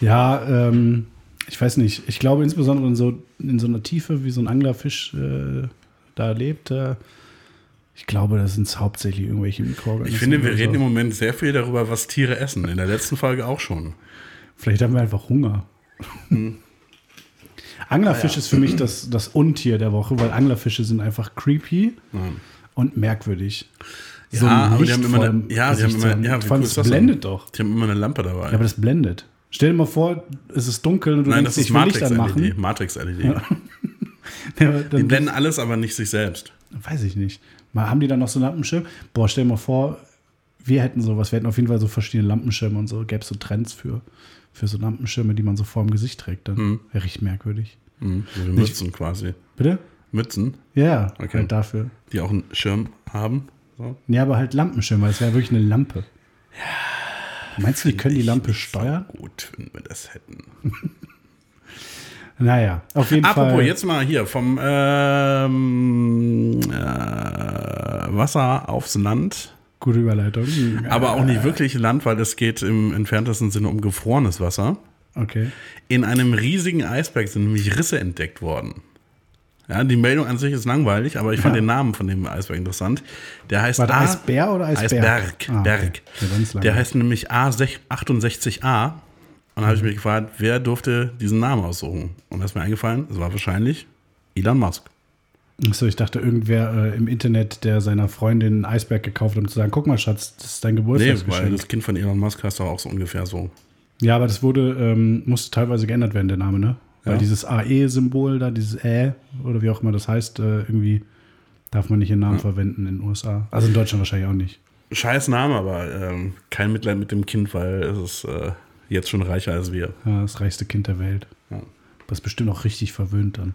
Ja, ähm, ich weiß nicht. Ich glaube insbesondere in so, in so einer Tiefe, wie so ein Anglerfisch äh, da lebt, äh, ich glaube, das sind hauptsächlich irgendwelche Mikroorganismen. Ich finde, wir reden im so. Moment sehr viel darüber, was Tiere essen. In der letzten Folge auch schon. Vielleicht haben wir einfach Hunger. Hm. Anglerfisch ist für mich das, das Untier der Woche, weil Anglerfische sind einfach creepy und merkwürdig. Ja, aber die haben Licht immer eine- ja, die haben immer- haben. ja, allem, cool das blendet doch. Die haben immer eine Lampe dabei. Ja, aber das blendet. Stell dir mal vor, es ist dunkel und du Nein, denkst, das ist will Licht Matrix-LED. anmachen. Matrix-LED. Ja, *laughs* Die blenden alles, aber nicht sich selbst. weiß ich nicht. Mal, haben die dann noch so einen Lampenschirm? Boah, stell dir mal vor, wir hätten sowas. Wir hätten auf jeden Fall so verschiedene Lampenschirme und so. Gäbe es so Trends für, für so Lampenschirme, die man so vor dem Gesicht trägt. Dann Hm. wäre richtig merkwürdig. Mhm. So wie Mützen quasi. Bitte? Mützen, Ja, Okay. halt dafür. die auch einen Schirm haben. So. Ja, aber halt Lampenschirme, weil es wäre wirklich eine Lampe. Meinst du, die können die Lampe steuern? So gut, wenn wir das hätten. *laughs* Naja, auf jeden Apropos, Fall. jetzt mal hier vom ähm, äh, Wasser aufs Land. Gute Überleitung. *laughs* Aber auch nicht wirklich Land, weil es geht im entferntesten Sinne um gefrorenes Wasser. Okay. In einem riesigen Eisberg sind nämlich Risse entdeckt worden. Ja, die Meldung an sich ist langweilig, aber ich fand Ja. den Namen von dem Eisberg interessant. Der heißt War der A- Eisbär oder Eisberg? Eisberg. Ah, okay. Berg. Ist Der heißt nämlich A68A. Und da habe ich mich gefragt, wer durfte diesen Namen aussuchen? Und da ist mir eingefallen, es war wahrscheinlich Elon Musk. Achso, ich dachte, irgendwer äh, im Internet, der seiner Freundin einen Eisberg gekauft hat, um zu sagen, guck mal, Schatz, das ist dein Nee, Geburtstagsgeschenk. weil das Kind von Elon Musk heißt doch auch so ungefähr so. Ja, aber das wurde, ähm, musste teilweise geändert werden, der Name, ne? Weil Ja. dieses AE-Symbol da, dieses Ä oder wie auch immer das heißt, äh, irgendwie darf man nicht den Namen verwenden in den USA. Also in Deutschland wahrscheinlich auch nicht. Scheiß Name, aber ähm, kein Mitleid mit dem Kind, weil es ist äh, jetzt schon reicher als wir. Ja, das reichste Kind der Welt. Ja. Das ist bestimmt auch richtig verwöhnt dann.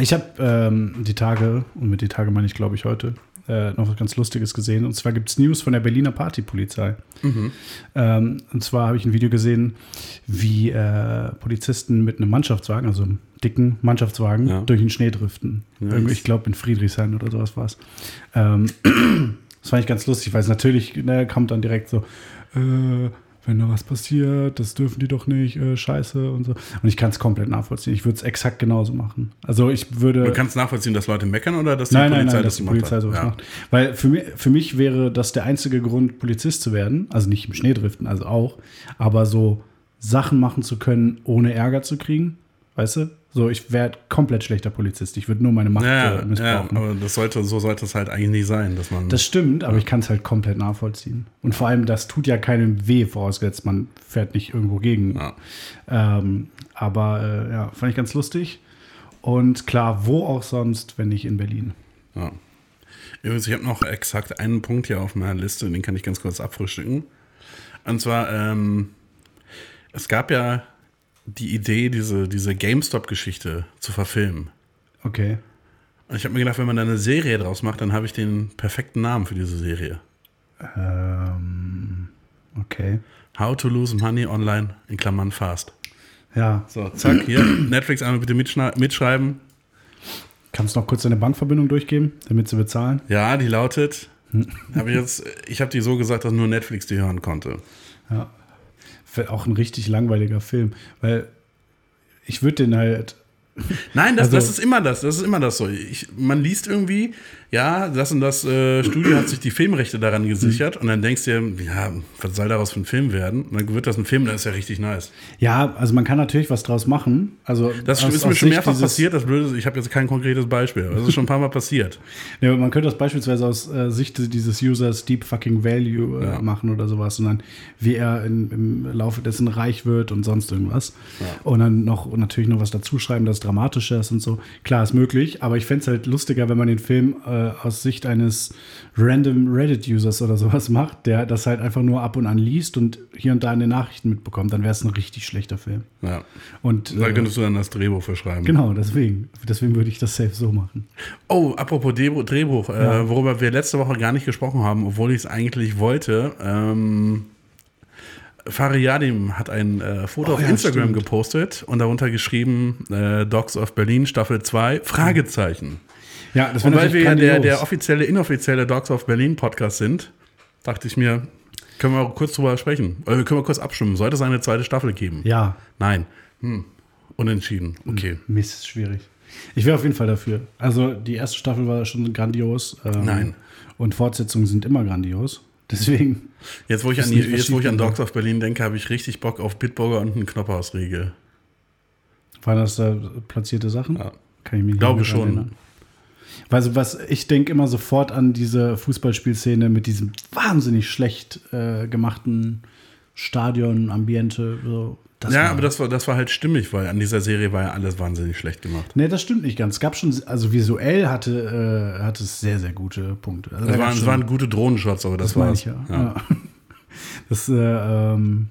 Ich habe ähm, die Tage, und mit die Tage meine ich glaube ich heute, äh, noch was ganz Lustiges gesehen. Und zwar gibt es News von der Berliner Partypolizei. Ähm, und zwar habe ich ein Video gesehen, wie äh, Polizisten mit einem Mannschaftswagen, also einem dicken Mannschaftswagen, Ja. durch den Schnee driften. Nice. Ich glaube in Friedrichshain oder sowas war es. Ähm, *clears throat* das fand ich ganz lustig, weil es natürlich ne, kommt dann direkt so, äh, wenn da was passiert, das dürfen die doch nicht, äh, scheiße und so. Und ich kann es komplett nachvollziehen. Ich würde es exakt genauso machen. Also ich würde. Du kannst nachvollziehen, dass Leute meckern oder dass die Nein, nein, Polizei nein, das dass die Polizei hat? sowas Ja. macht. Weil für mich, für mich wäre das der einzige Grund, Polizist zu werden. Also nicht im Schneedriften, also auch. Aber so Sachen machen zu können, ohne Ärger zu kriegen. Weißt du? So, ich wäre komplett schlechter Polizist. Ich würde nur meine Macht Ja, äh, ja, missbrauchen. aber das sollte, so sollte es halt eigentlich nicht sein, dass man. das stimmt, aber ich kann es halt komplett nachvollziehen. Und vor allem, das tut ja keinem weh, vorausgesetzt, man fährt nicht irgendwo gegen. ja. Ähm, aber äh, ja, fand ich ganz lustig. Und klar, wo auch sonst, wenn nicht in Berlin. Ja. Übrigens, ich habe noch exakt einen Punkt hier auf meiner Liste, den kann ich ganz kurz abfrühstücken. Und zwar, ähm, es gab ja die Idee, diese, diese GameStop-Geschichte zu verfilmen. Okay. Und ich habe mir gedacht, wenn man da eine Serie draus macht, dann habe ich den perfekten Namen für diese Serie. Ähm, okay. How to lose money online in Klammern fast. Ja, So, zack, hier, Netflix einmal bitte mitschreiben. kannst du noch kurz deine Bankverbindung durchgeben, damit sie bezahlen? Ja, die lautet, hab ich jetzt, ich habe die so gesagt, dass nur Netflix die hören konnte. Ja. Auch ein richtig langweiliger Film, weil ich würde den halt. *laughs* Nein, das, Also- das ist immer das, das ist immer das so. Ich, man liest irgendwie, ja, das und das äh, Studio hat sich die Filmrechte daran gesichert und dann denkst du dir, ja, was soll daraus für ein Film werden? Und dann wird das ein Film, das ist ja richtig nice. Ja, also man kann natürlich was draus machen. Also Das aus- ist mir schon mehrfach passiert, das Blöde ist, ich habe jetzt kein konkretes Beispiel, aber das ist schon ein paar Mal passiert. *laughs* Ja, man könnte das beispielsweise aus äh, Sicht dieses Users Deep Fucking Value äh, Ja. machen oder sowas und dann, wie er in, im Laufe dessen reich wird und sonst irgendwas. Ja. Und dann noch natürlich noch was dazu schreiben, das dramatischer ist und so. Klar, ist möglich, aber ich fände es halt lustiger, wenn man den Film äh, aus Sicht eines random Reddit-Users oder sowas *laughs* macht, der das halt einfach nur ab und an liest und hier und da in den Nachrichten mitbekommt. Dann wäre es ein richtig schlechter Film. Ja. Und Da äh, könntest du dann das Drehbuch verschreiben. genau, deswegen. Deswegen würde ich das safe so machen. Oh, apropos Drehbuch, Drehbuch äh, Ja. worüber wir letzte Woche gar nicht gesprochen haben, obwohl ich es eigentlich wollte. Ähm, Fariadim hat ein äh, Foto Oh, auf ja, Instagram stimmt. gepostet und darunter geschrieben, äh, Dogs of Berlin Staffel 2, Fragezeichen. Ja, das Und wäre weil wir ja der, grandios. der offizielle, inoffizielle Dogs of Berlin Podcast sind, dachte ich mir, können wir kurz drüber sprechen. Äh, können wir kurz abstimmen. Sollte es eine zweite Staffel geben? Ja, Nein. Hm. Unentschieden. Okay. Mist, ist schwierig. Ich wäre auf jeden Fall dafür. Also die erste Staffel war schon grandios. ähm, Nein. Und Fortsetzungen sind immer grandios. Deswegen. Jetzt, wo ich, an, die, jetzt, wo ich an Dogs of Berlin denke, habe ich richtig Bock auf Bitburger und einen Knopphausriegel. Waren das da platzierte Sachen? Ja. Kann ich mich nicht Glaube schon. erinnern. Also was ich denke immer sofort an diese Fußballspielszene mit diesem wahnsinnig schlecht äh, gemachten Stadion, Ambiente. So. Das ja, war- aber das war, das war halt stimmig, weil an dieser Serie war ja alles wahnsinnig schlecht gemacht. Nee, das stimmt nicht ganz. Es gab schon, also visuell hatte, äh, hatte es sehr, sehr gute Punkte. Also Es waren, es waren gute Drohnenshots, aber das, Das war's. ich ja. ja. *laughs* Das, äh, ähm,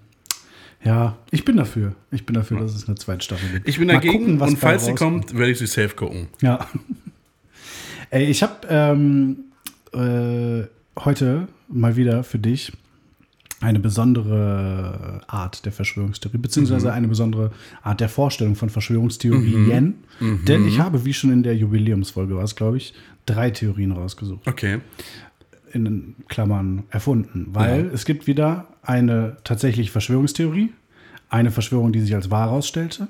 ja, ich bin dafür. Ich bin dafür, dass es eine zweite Staffel gibt. Ich bin Mal dagegen gucken, was und falls sie kommt, werde ich sie safe gucken. Ja. *laughs* Ey, ich habe ähm, äh, heute mal wieder für dich eine besondere Art der Verschwörungstheorie, beziehungsweise Mhm. eine besondere Art der Vorstellung von Verschwörungstheorien. Mhm. Denn ich habe, wie schon in der Jubiläumsfolge war es, glaube ich, drei Theorien rausgesucht. Okay. in Klammern erfunden, weil Ja. es gibt wieder eine tatsächliche Verschwörungstheorie, eine Verschwörung, die sich als wahr herausstellte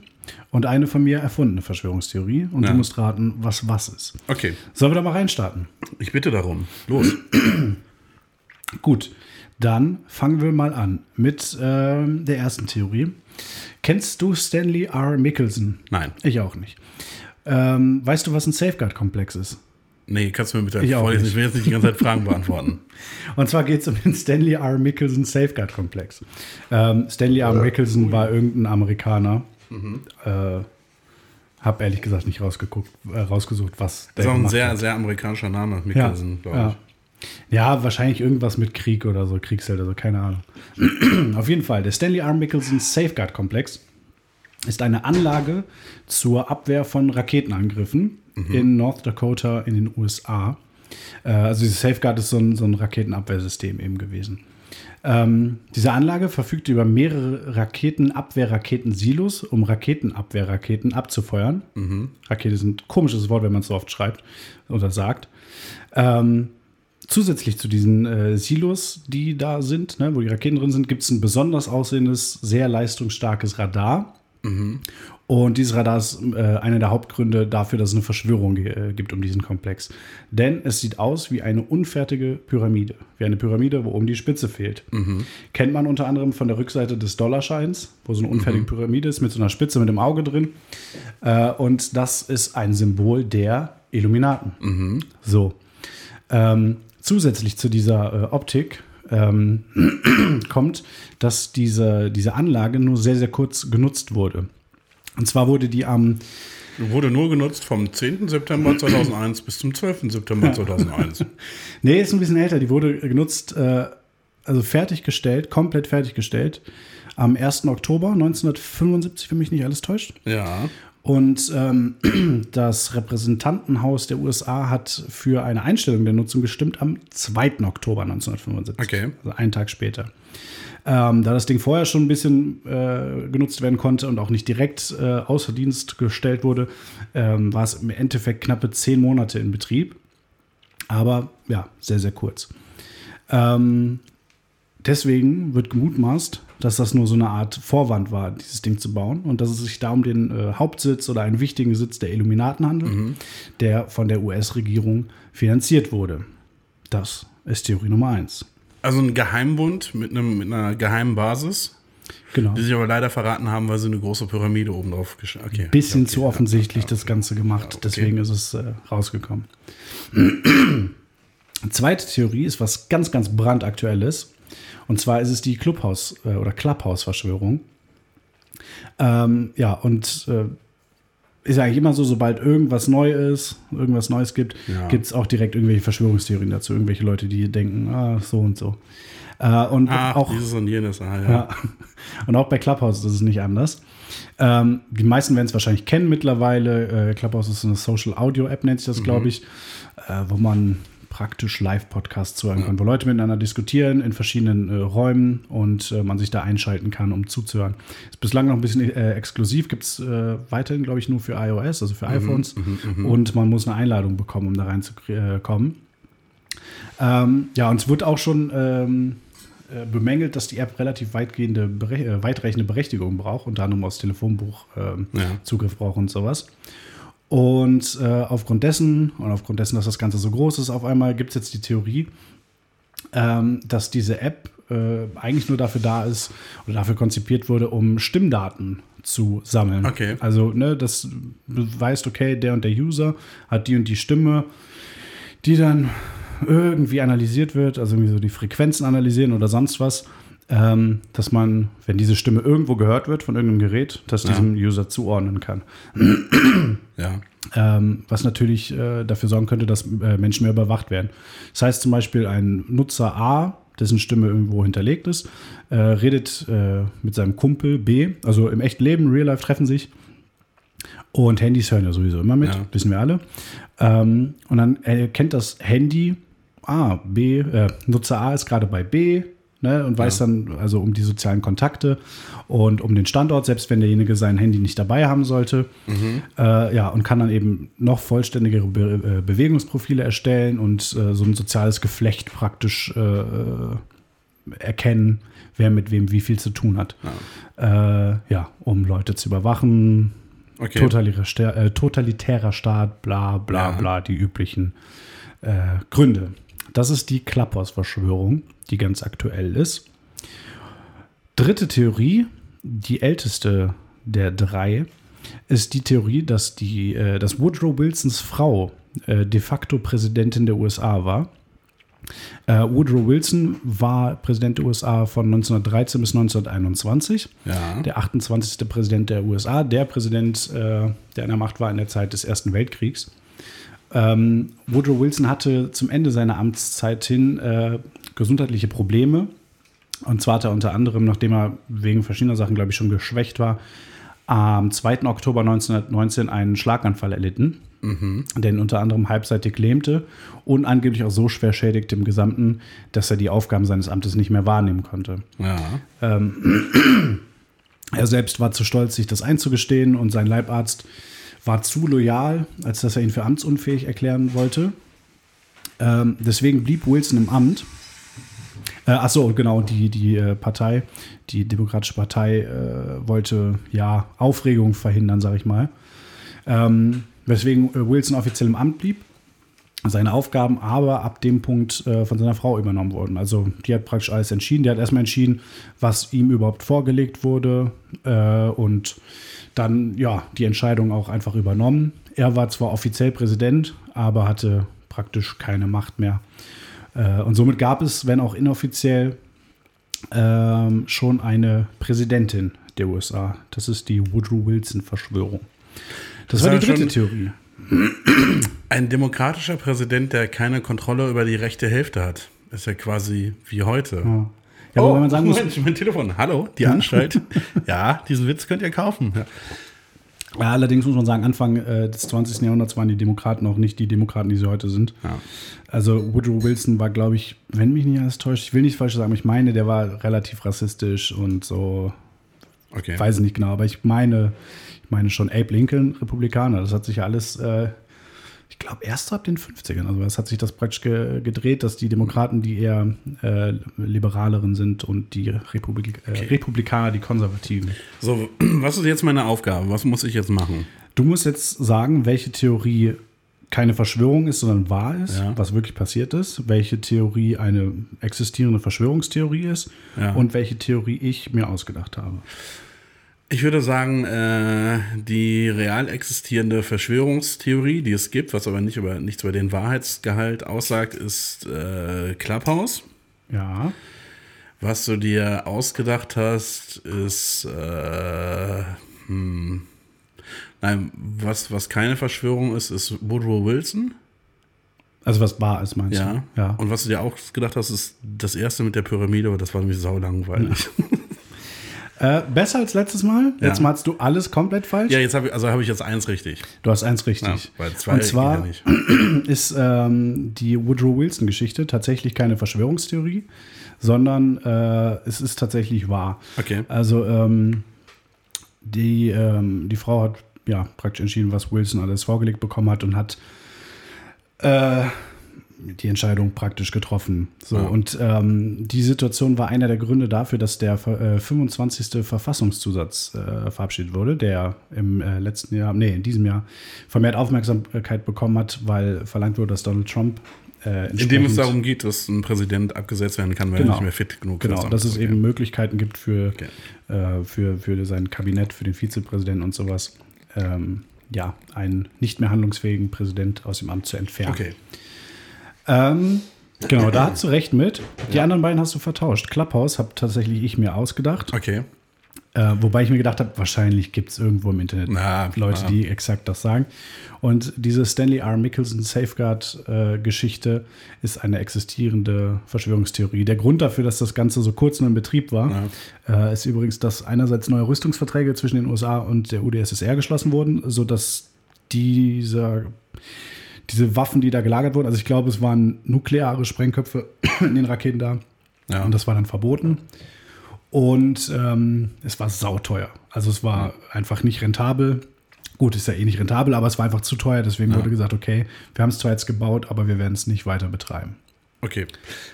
und eine von mir erfundene Verschwörungstheorie und Ja. du musst raten, was was ist. Okay, Sollen wir da mal reinstarten? ich bitte darum. Los. *clears throat* Gut, dann fangen wir mal an mit ähm, der ersten Theorie. Kennst du Stanley R. Mickelson? Nein. Ich auch nicht. Ähm, weißt du, was ein Safeguard-Komplex ist? Nee, kannst du mir bitte Ich vorlesen? nicht. Ich will jetzt nicht die ganze Zeit Fragen beantworten. *laughs* Und zwar geht es um den Stanley R. Mickelson Safeguard-Komplex. Ähm, Stanley R. Mickelson war irgendein Amerikaner. Äh, hab ehrlich gesagt nicht rausgeguckt, äh, rausgesucht, was Das ist auch ein sehr, hat. sehr amerikanischer Name, ja, Mikkelsen, glaube ja. ich. ja, wahrscheinlich irgendwas mit Krieg oder so, Kriegsheld oder so, keine Ahnung. *clears throat* Auf jeden Fall, der Stanley R. Mickelson Safeguard-Komplex ist eine Anlage zur Abwehr von Raketenangriffen in North Dakota in den USA. Äh, also dieses Safeguard ist so ein, so ein Raketenabwehrsystem eben gewesen. Ähm, diese Anlage verfügt über mehrere Raketenabwehrraketen-Silos, um Raketenabwehrraketen abzufeuern. Rakete ist ein komisches Wort, wenn man es so oft schreibt oder sagt. Ähm, zusätzlich zu diesen äh, Silos, die da sind, ne, wo die Raketen drin sind, gibt es ein besonders aussehendes, sehr leistungsstarkes Radar. Und dieses Radar ist äh, einer der Hauptgründe dafür, dass es eine Verschwörung äh, gibt um diesen Komplex. Denn es sieht aus wie eine unfertige Pyramide. Wie eine Pyramide, wo oben die Spitze fehlt. Kennt man unter anderem von der Rückseite des Dollarscheins, wo so eine unfertige Pyramide ist mit so einer Spitze mit dem Auge drin. Äh, und das ist ein Symbol der Illuminaten. So. Ähm, zusätzlich zu dieser äh, Optik ähm, *clears throat* kommt, dass diese, diese Anlage nur sehr, sehr kurz genutzt wurde. Und zwar wurde die am, Wurde nur genutzt vom 10. September 2001 bis zum 12. September 2001. *laughs* nee, ist ein bisschen älter, die wurde genutzt, äh, also fertiggestellt, komplett fertiggestellt, am 1. Oktober 1975, wenn mich nicht alles täuscht. Ja. Und ähm, *clears throat* das Repräsentantenhaus der USA hat für eine Einstellung der Nutzung gestimmt am 2. Oktober 1975. Okay. Also einen Tag später. Ähm, da das Ding vorher schon ein bisschen äh, genutzt werden konnte und auch nicht direkt äh, außer Dienst gestellt wurde, ähm, war es im Endeffekt knappe zehn Monate in Betrieb. Aber ja, sehr, sehr kurz. Ähm, deswegen wird gemutmaßt, dass das nur so eine Art Vorwand war, dieses Ding zu bauen und dass es sich da um den äh, Hauptsitz oder einen wichtigen Sitz der Illuminaten handelt, der von der US-Regierung finanziert wurde. Das ist Theorie Nummer eins. Also ein Geheimbund mit, einem, mit einer geheimen Basis, Genau. die sich aber leider verraten haben, weil sie eine große Pyramide oben drauf gesch- Okay. Bisschen okay. zu offensichtlich das Ganze gemacht, okay. deswegen ist es äh, rausgekommen. *clears throat* Zweite Theorie ist was ganz, ganz brandaktuelles. Und zwar ist es die Clubhaus- äh, oder Clubhouse-Verschwörung. Ähm, ja, und äh, ist ja eigentlich immer so, sobald irgendwas neu ist, irgendwas Neues gibt, Ja. gibt es auch direkt irgendwelche Verschwörungstheorien dazu. Irgendwelche Leute, die denken, ah, so und so. Äh, und Ah, auch dieses und jenes. Ah, ja. ja. *laughs* Und auch bei Clubhouse ist es nicht anders. Ähm, die meisten werden es wahrscheinlich kennen mittlerweile. Äh, Clubhouse ist eine Social Audio App, nennt sich das, glaube ich, äh, wo man praktisch Live-Podcasts zuhören kann, wo Leute miteinander diskutieren in verschiedenen äh, Räumen und äh, man sich da einschalten kann, um zuzuhören. Ist bislang noch ein bisschen äh, exklusiv, gibt es äh, weiterhin, glaube ich, nur für iOS, also für iPhones. Und man muss eine Einladung bekommen, um da reinzukommen. Ähm, ja, und es wird auch schon ähm, äh, bemängelt, dass die App relativ weitgehende, bere äh, weitreichende Berechtigung braucht, unter anderem aus Telefonbuch ähm, Ja. Zugriff braucht und sowas. Und äh, aufgrund dessen und aufgrund dessen, dass das Ganze so groß ist, auf einmal gibt es jetzt die Theorie, ähm, dass diese App äh, eigentlich nur dafür da ist oder dafür konzipiert wurde, um Stimmdaten zu sammeln. Okay. Also, ne, das beweist, okay, der und der User hat die und die Stimme, die dann irgendwie analysiert wird, also irgendwie so die Frequenzen analysieren oder sonst was, ähm, dass man, wenn diese Stimme irgendwo gehört wird von irgendeinem Gerät, das Ja. diesem User zuordnen kann. ja. Ähm, was natürlich äh, dafür sorgen könnte, dass äh, Menschen mehr überwacht werden. Das heißt zum Beispiel, ein Nutzer A, dessen Stimme irgendwo hinterlegt ist, äh, redet äh, mit seinem Kumpel B, also im echten Leben, Real Life treffen sich. Und Handys hören ja sowieso immer mit, Ja. wissen wir alle. Ähm, und dann erkennt das Handy, ah, B, äh, Nutzer A ist gerade bei B ne, und weiß dann also um die sozialen Kontakte und um den Standort, selbst wenn derjenige sein Handy nicht dabei haben sollte. Äh, ja, und kann dann eben noch vollständigere Be äh, Bewegungsprofile erstellen und äh, so ein soziales Geflecht praktisch äh, äh, erkennen, wer mit wem wie viel zu tun hat. Ja, äh, ja um Leute zu überwachen, Okay. totalitärer, totalitärer Staat, bla bla Ja. bla, die üblichen Gründe. Das ist die Klapphaus-Verschwörung, die ganz aktuell ist. Dritte Theorie, die älteste der drei, ist die Theorie, dass, die, äh, dass Woodrow Wilsons Frau äh, de facto Präsidentin der USA war. Äh, Woodrow Wilson war Präsident der USA von 1913 bis 1921 Ja. der 28. Präsident der USA, der Präsident, der an der Macht war in der Zeit des Ersten Weltkriegs. Ähm, Woodrow Wilson hatte zum Ende seiner Amtszeit hin äh, gesundheitliche Probleme. Und zwar hat er unter anderem, nachdem er wegen verschiedener Sachen, glaube ich, schon geschwächt war, am 2. Oktober 1919 einen Schlaganfall erlitten, der ihn unter anderem halbseitig lähmte und angeblich auch so schwer schädigte im Gesamten, dass er die Aufgaben seines Amtes nicht mehr wahrnehmen konnte. Ja. *clears throat* Er selbst war zu stolz, sich das einzugestehen und sein Leibarzt war zu loyal, als dass er ihn für amtsunfähig erklären wollte. Ähm, deswegen blieb Wilson im Amt. Äh, achso, genau, die, die äh, Partei, die Demokratische Partei äh, wollte ja Aufregung verhindern, sag ich mal. Ähm, weswegen äh, Wilson offiziell im Amt blieb seine Aufgaben aber ab dem Punkt äh, von seiner Frau übernommen wurden. Also die hat praktisch alles entschieden. Die hat erstmal entschieden, was ihm überhaupt vorgelegt wurde äh, und dann ja die Entscheidung auch einfach übernommen. Er war zwar offiziell Präsident, aber hatte praktisch keine Macht mehr. Äh, und somit gab es, wenn auch inoffiziell, ähm, schon eine Präsidentin der USA. Das ist die Woodrow Wilson-Verschwörung. Das, Das war war die dritte schon- Theorie. *clears throat* Ein demokratischer Präsident, der keine Kontrolle über die rechte Hälfte hat. Ist ja quasi wie heute. Ja. Ja, aber wenn man sagen muss, mein Telefon. Hallo, die Anstalt. *laughs* ja, diesen Witz könnt ihr kaufen. Ja. Ja, allerdings muss man sagen, Anfang äh, des 20. Jahrhunderts waren die Demokraten auch nicht die Demokraten, die sie heute sind. Ja. Also Woodrow Wilson war, glaube ich, wenn mich nicht alles täuscht, ich will nicht falsch sagen, aber ich meine, der war relativ rassistisch und so, Okay. weiß ich nicht genau, aber ich meine, meine schon Abe Lincoln, Republikaner. Das hat sich ja alles, äh, ich glaube, erst ab den 50ern, also es hat sich das praktisch ge gedreht, dass die Demokraten die eher äh, liberaleren sind und die Republik äh, Republikaner die Konservativen. So, *clears throat* was ist jetzt meine Aufgabe? Was muss ich jetzt machen? Du musst jetzt sagen, welche Theorie keine Verschwörung ist, sondern wahr ist, Ja. was wirklich passiert ist, welche Theorie eine existierende Verschwörungstheorie ist Ja. und welche Theorie ich mir ausgedacht habe. Ich würde sagen, äh, die real existierende Verschwörungstheorie, die es gibt, was aber nicht über, nichts über den Wahrheitsgehalt aussagt, ist äh, Clubhouse. Ja. Was du dir ausgedacht hast, ist, äh, hm, nein, was, was keine Verschwörung ist, ist Woodrow Wilson. Also was wahr ist, meinst Ja. du? Ja. Und was du dir auch gedacht hast, ist das erste mit der Pyramide, aber das war nämlich saulangweilig. Äh, besser als letztes Mal. Ja. Jetzt hast du alles komplett falsch. Ja, jetzt habe ich, also habe ich jetzt eins richtig. Du hast eins Ja, richtig. weil zwei Und zwar ja *clears throat* ist ähm, die Woodrow Wilson-Geschichte tatsächlich keine Verschwörungstheorie, sondern äh, es ist tatsächlich wahr. Okay. Also ähm, die, ähm, die Frau hat ja praktisch entschieden, was Wilson alles vorgelegt bekommen hat und hat äh, die Entscheidung praktisch getroffen. So, Ja. Und ähm, die Situation war einer der Gründe dafür, dass der äh, 25. Verfassungszusatz äh, verabschiedet wurde, der im äh, letzten Jahr, nee, in diesem Jahr vermehrt Aufmerksamkeit bekommen hat, weil verlangt wurde, dass Donald Trump äh, Indem es darum geht, dass ein Präsident abgesetzt werden kann, weil Genau. er nicht mehr fit genug Genau, ist. dass es eben Möglichkeiten gibt für, Okay. äh, für, für sein Kabinett, für den Vizepräsidenten und sowas, ähm, ja, einen nicht mehr handlungsfähigen Präsident aus dem Amt zu entfernen. Okay. Ähm, genau, da hast du *clears throat* recht mit. Die anderen beiden hast du vertauscht. Clubhouse habe tatsächlich ich mir ausgedacht. Okay. Äh, wobei ich mir gedacht habe, wahrscheinlich gibt es irgendwo im Internet Na, Leute, na. die exakt das sagen. Und diese Stanley R. Mickelson Safeguard-Geschichte ist eine existierende Verschwörungstheorie. Der Grund dafür, dass das Ganze so kurz nur in Betrieb war, äh, ist übrigens, dass einerseits neue Rüstungsverträge zwischen den USA und der UdSSR geschlossen wurden, sodass dieser diese Waffen, die da gelagert wurden, also ich glaube, es waren nukleare Sprengköpfe *clears throat* in den Raketen da, Ja. Und das war dann verboten. Und ähm, es war sauteuer. Also es war einfach nicht rentabel. Gut, ist ja eh nicht rentabel, aber es war einfach zu teuer. Deswegen wurde gesagt, okay, wir haben es zwar jetzt gebaut, aber wir werden es nicht weiter betreiben. Okay.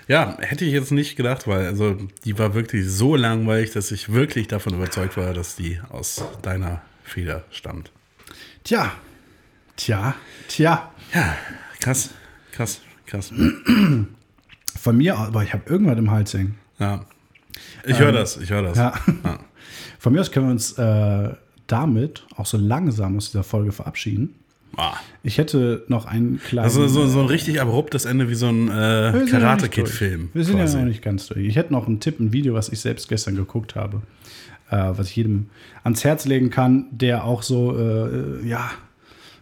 Ja, hätte ich jetzt nicht gedacht, weil also die war wirklich so langweilig, dass ich wirklich davon überzeugt war, dass die aus deiner Feder stammt. Tja, tja, tja. Ja, krass, krass, krass. Von mir, aber ich habe irgendwas im Hals hängen. Ja. Ich höre das, ich höre das. Ja. Ja. *laughs* Von mir aus können wir uns äh, damit auch so langsam aus dieser Folge verabschieden. Ah. Ich hätte noch einen kleinen. Also so, so ein richtig abruptes Ende wie so ein äh, Wir sind ja Karate nicht Kid-Film. durch. Wir sind quasi. ja noch nicht ganz durch. Ich hätte noch einen Tipp, ein Video, was ich selbst gestern geguckt habe, äh, was ich jedem ans Herz legen kann, der auch so, äh, ja, ein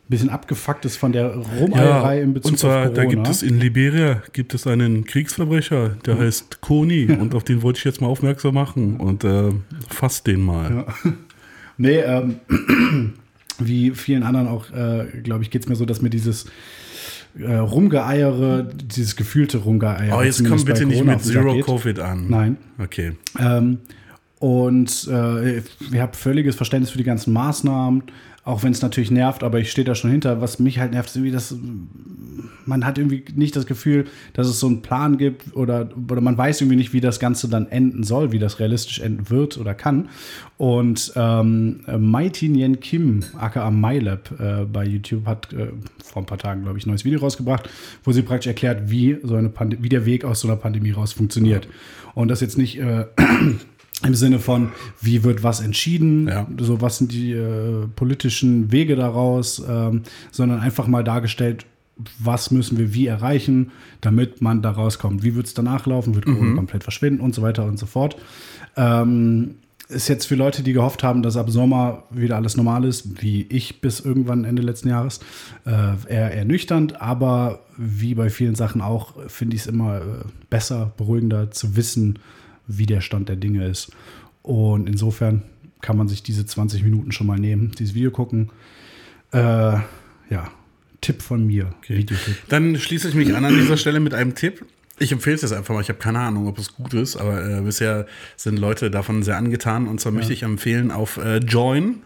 bisschen abgefuckt ist von der Rumeierei in Bezug und zwar, auf Corona. da gibt es in Liberia gibt es einen Kriegsverbrecher, der heißt Koni *laughs* und auf den wollte ich jetzt mal aufmerksam machen und äh, fasst den mal. *laughs* Nee, ähm, *clears throat* wie vielen anderen auch, äh, glaube ich, geht es mir so, dass mir dieses äh, Rumgeeiere, dieses gefühlte Rumgeeiere. Oh, jetzt komm bitte nicht Corona mit den Sack Zero. Covid an. Nein. Okay. Ähm, und äh, ich habe völliges Verständnis für die ganzen Maßnahmen, auch wenn es natürlich nervt, aber ich stehe da schon hinter. Was mich halt nervt, ist irgendwie, dass man hat irgendwie nicht das Gefühl, dass es so einen Plan gibt oder, oder man weiß irgendwie nicht, wie das Ganze dann enden soll, wie das realistisch enden wird oder kann. Und ähm, Mighty Nien Kim, aka MyLab, äh, bei YouTube hat äh, vor ein paar Tagen, glaube ich, ein neues Video rausgebracht, wo sie praktisch erklärt, wie, so eine wie der Weg aus so einer Pandemie raus funktioniert. Und das jetzt nicht äh, im Sinne von, wie wird was entschieden, Ja. so was sind die äh, politischen Wege daraus, ähm, sondern einfach mal dargestellt, was müssen wir wie erreichen, damit man da rauskommt. Wie wird es danach laufen? Wird Corona komplett verschwinden und so weiter und so fort. Ähm, ist jetzt für Leute, die gehofft haben, dass ab Sommer wieder alles normal ist, wie ich bis irgendwann Ende letzten Jahres, äh, eher ernüchternd, aber wie bei vielen Sachen auch, finde ich es immer äh, besser, beruhigender zu wissen, wie der Stand der Dinge ist. Und insofern kann man sich diese 20 Minuten schon mal nehmen, dieses Video gucken. Äh, ja, Tipp von mir. Videotipp. Dann schließe ich mich an an dieser Stelle mit einem Tipp. Ich empfehle es jetzt einfach mal. Ich habe keine Ahnung, ob es gut ist, aber äh, bisher sind Leute davon sehr angetan. Und zwar möchte ich empfehlen auf äh, Join,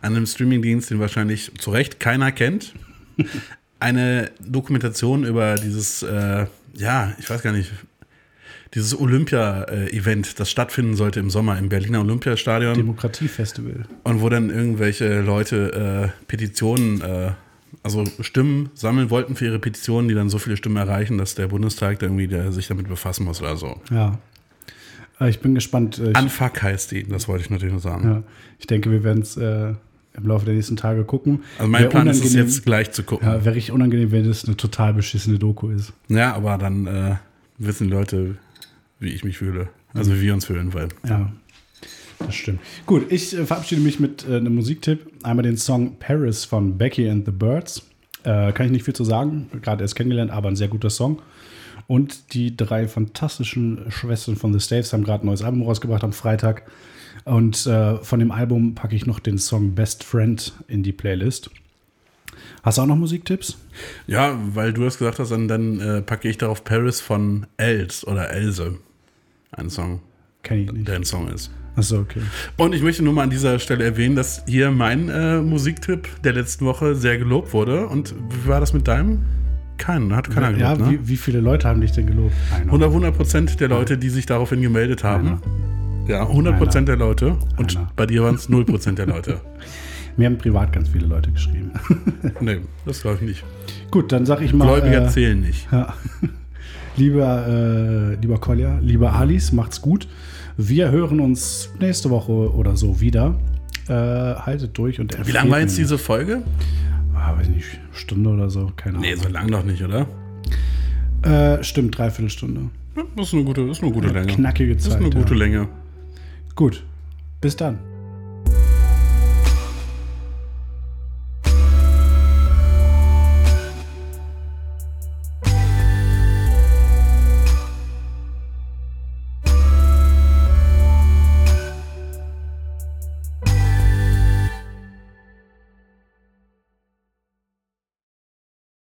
einem Streamingdienst, den wahrscheinlich zu Recht keiner kennt, *laughs* eine Dokumentation über dieses, äh, ja, ich weiß gar nicht, dieses Olympia-Event, das stattfinden sollte im Sommer im Berliner Olympiastadion. Demokratiefestival. Und wo dann irgendwelche Leute äh, Petitionen, äh, also Stimmen sammeln wollten für ihre Petitionen, die dann so viele Stimmen erreichen, dass der Bundestag da irgendwie der, sich damit befassen muss oder so. Ja. Äh, Ich bin gespannt. äh, Ich, Unfuck heißt die, das wollte ich natürlich nur sagen. ja, ich denke, wir werden es äh, im Laufe der nächsten Tage gucken. Also mein Wär Plan ist es jetzt gleich zu gucken. Ja, Ja, wäre richtig unangenehm, wenn das eine total beschissene Doku ist. aber dann äh, wissen die Leute, wie ich mich fühle. Also wie wir uns fühlen, weil. Ja, das stimmt. Gut, ich äh, verabschiede mich mit äh, einem Musiktipp. Einmal den Song Paris von Becky and the Birds. Äh, kann ich nicht viel zu sagen, gerade erst kennengelernt, aber ein sehr guter Song. Und die drei fantastischen Schwestern von The Staves haben gerade ein neues Album rausgebracht am Freitag. Und äh, von dem Album packe ich noch den Song Best Friend in die Playlist. Hast du auch noch Musiktipps? Ja, weil du das gesagt hast, dann, dann äh, packe ich darauf Paris von Els oder Else. Ein Song, Kenn ich nicht. der ein Song ist. Achso, okay. Und ich möchte nur mal an dieser Stelle erwähnen, dass hier mein äh, Musiktipp der letzten Woche sehr gelobt wurde. Und wie war das mit deinem? Keinen, hat keiner ja, gelobt, ne? wie, wie viele Leute haben dich denn gelobt? Einer. 100, 100 Prozent der Leute, die sich daraufhin gemeldet haben. Ja, 100 Prozent der Leute. Und Einer. bei dir waren es 0 Prozent der Leute. *laughs* Mir haben privat ganz viele Leute geschrieben. Nee, das glaube ich nicht. Gut, dann sag ich mal. Gläubiger äh, zählen nicht. Ja. *laughs* lieber, äh, lieber Kolja, lieber Alice, macht's gut. Wir hören uns nächste Woche oder so wieder. Äh, haltet durch und Wie lang war jetzt diese Folge? Ah, weiß nicht, Stunde oder so, keine Ahnung. Nee, so lang noch nicht, oder? Äh, stimmt, Dreiviertelstunde. Ja, Das ist eine gute, ist eine gute Länge. Knackige Das ist Zeit. eine gute ja. Länge. Gut, bis dann.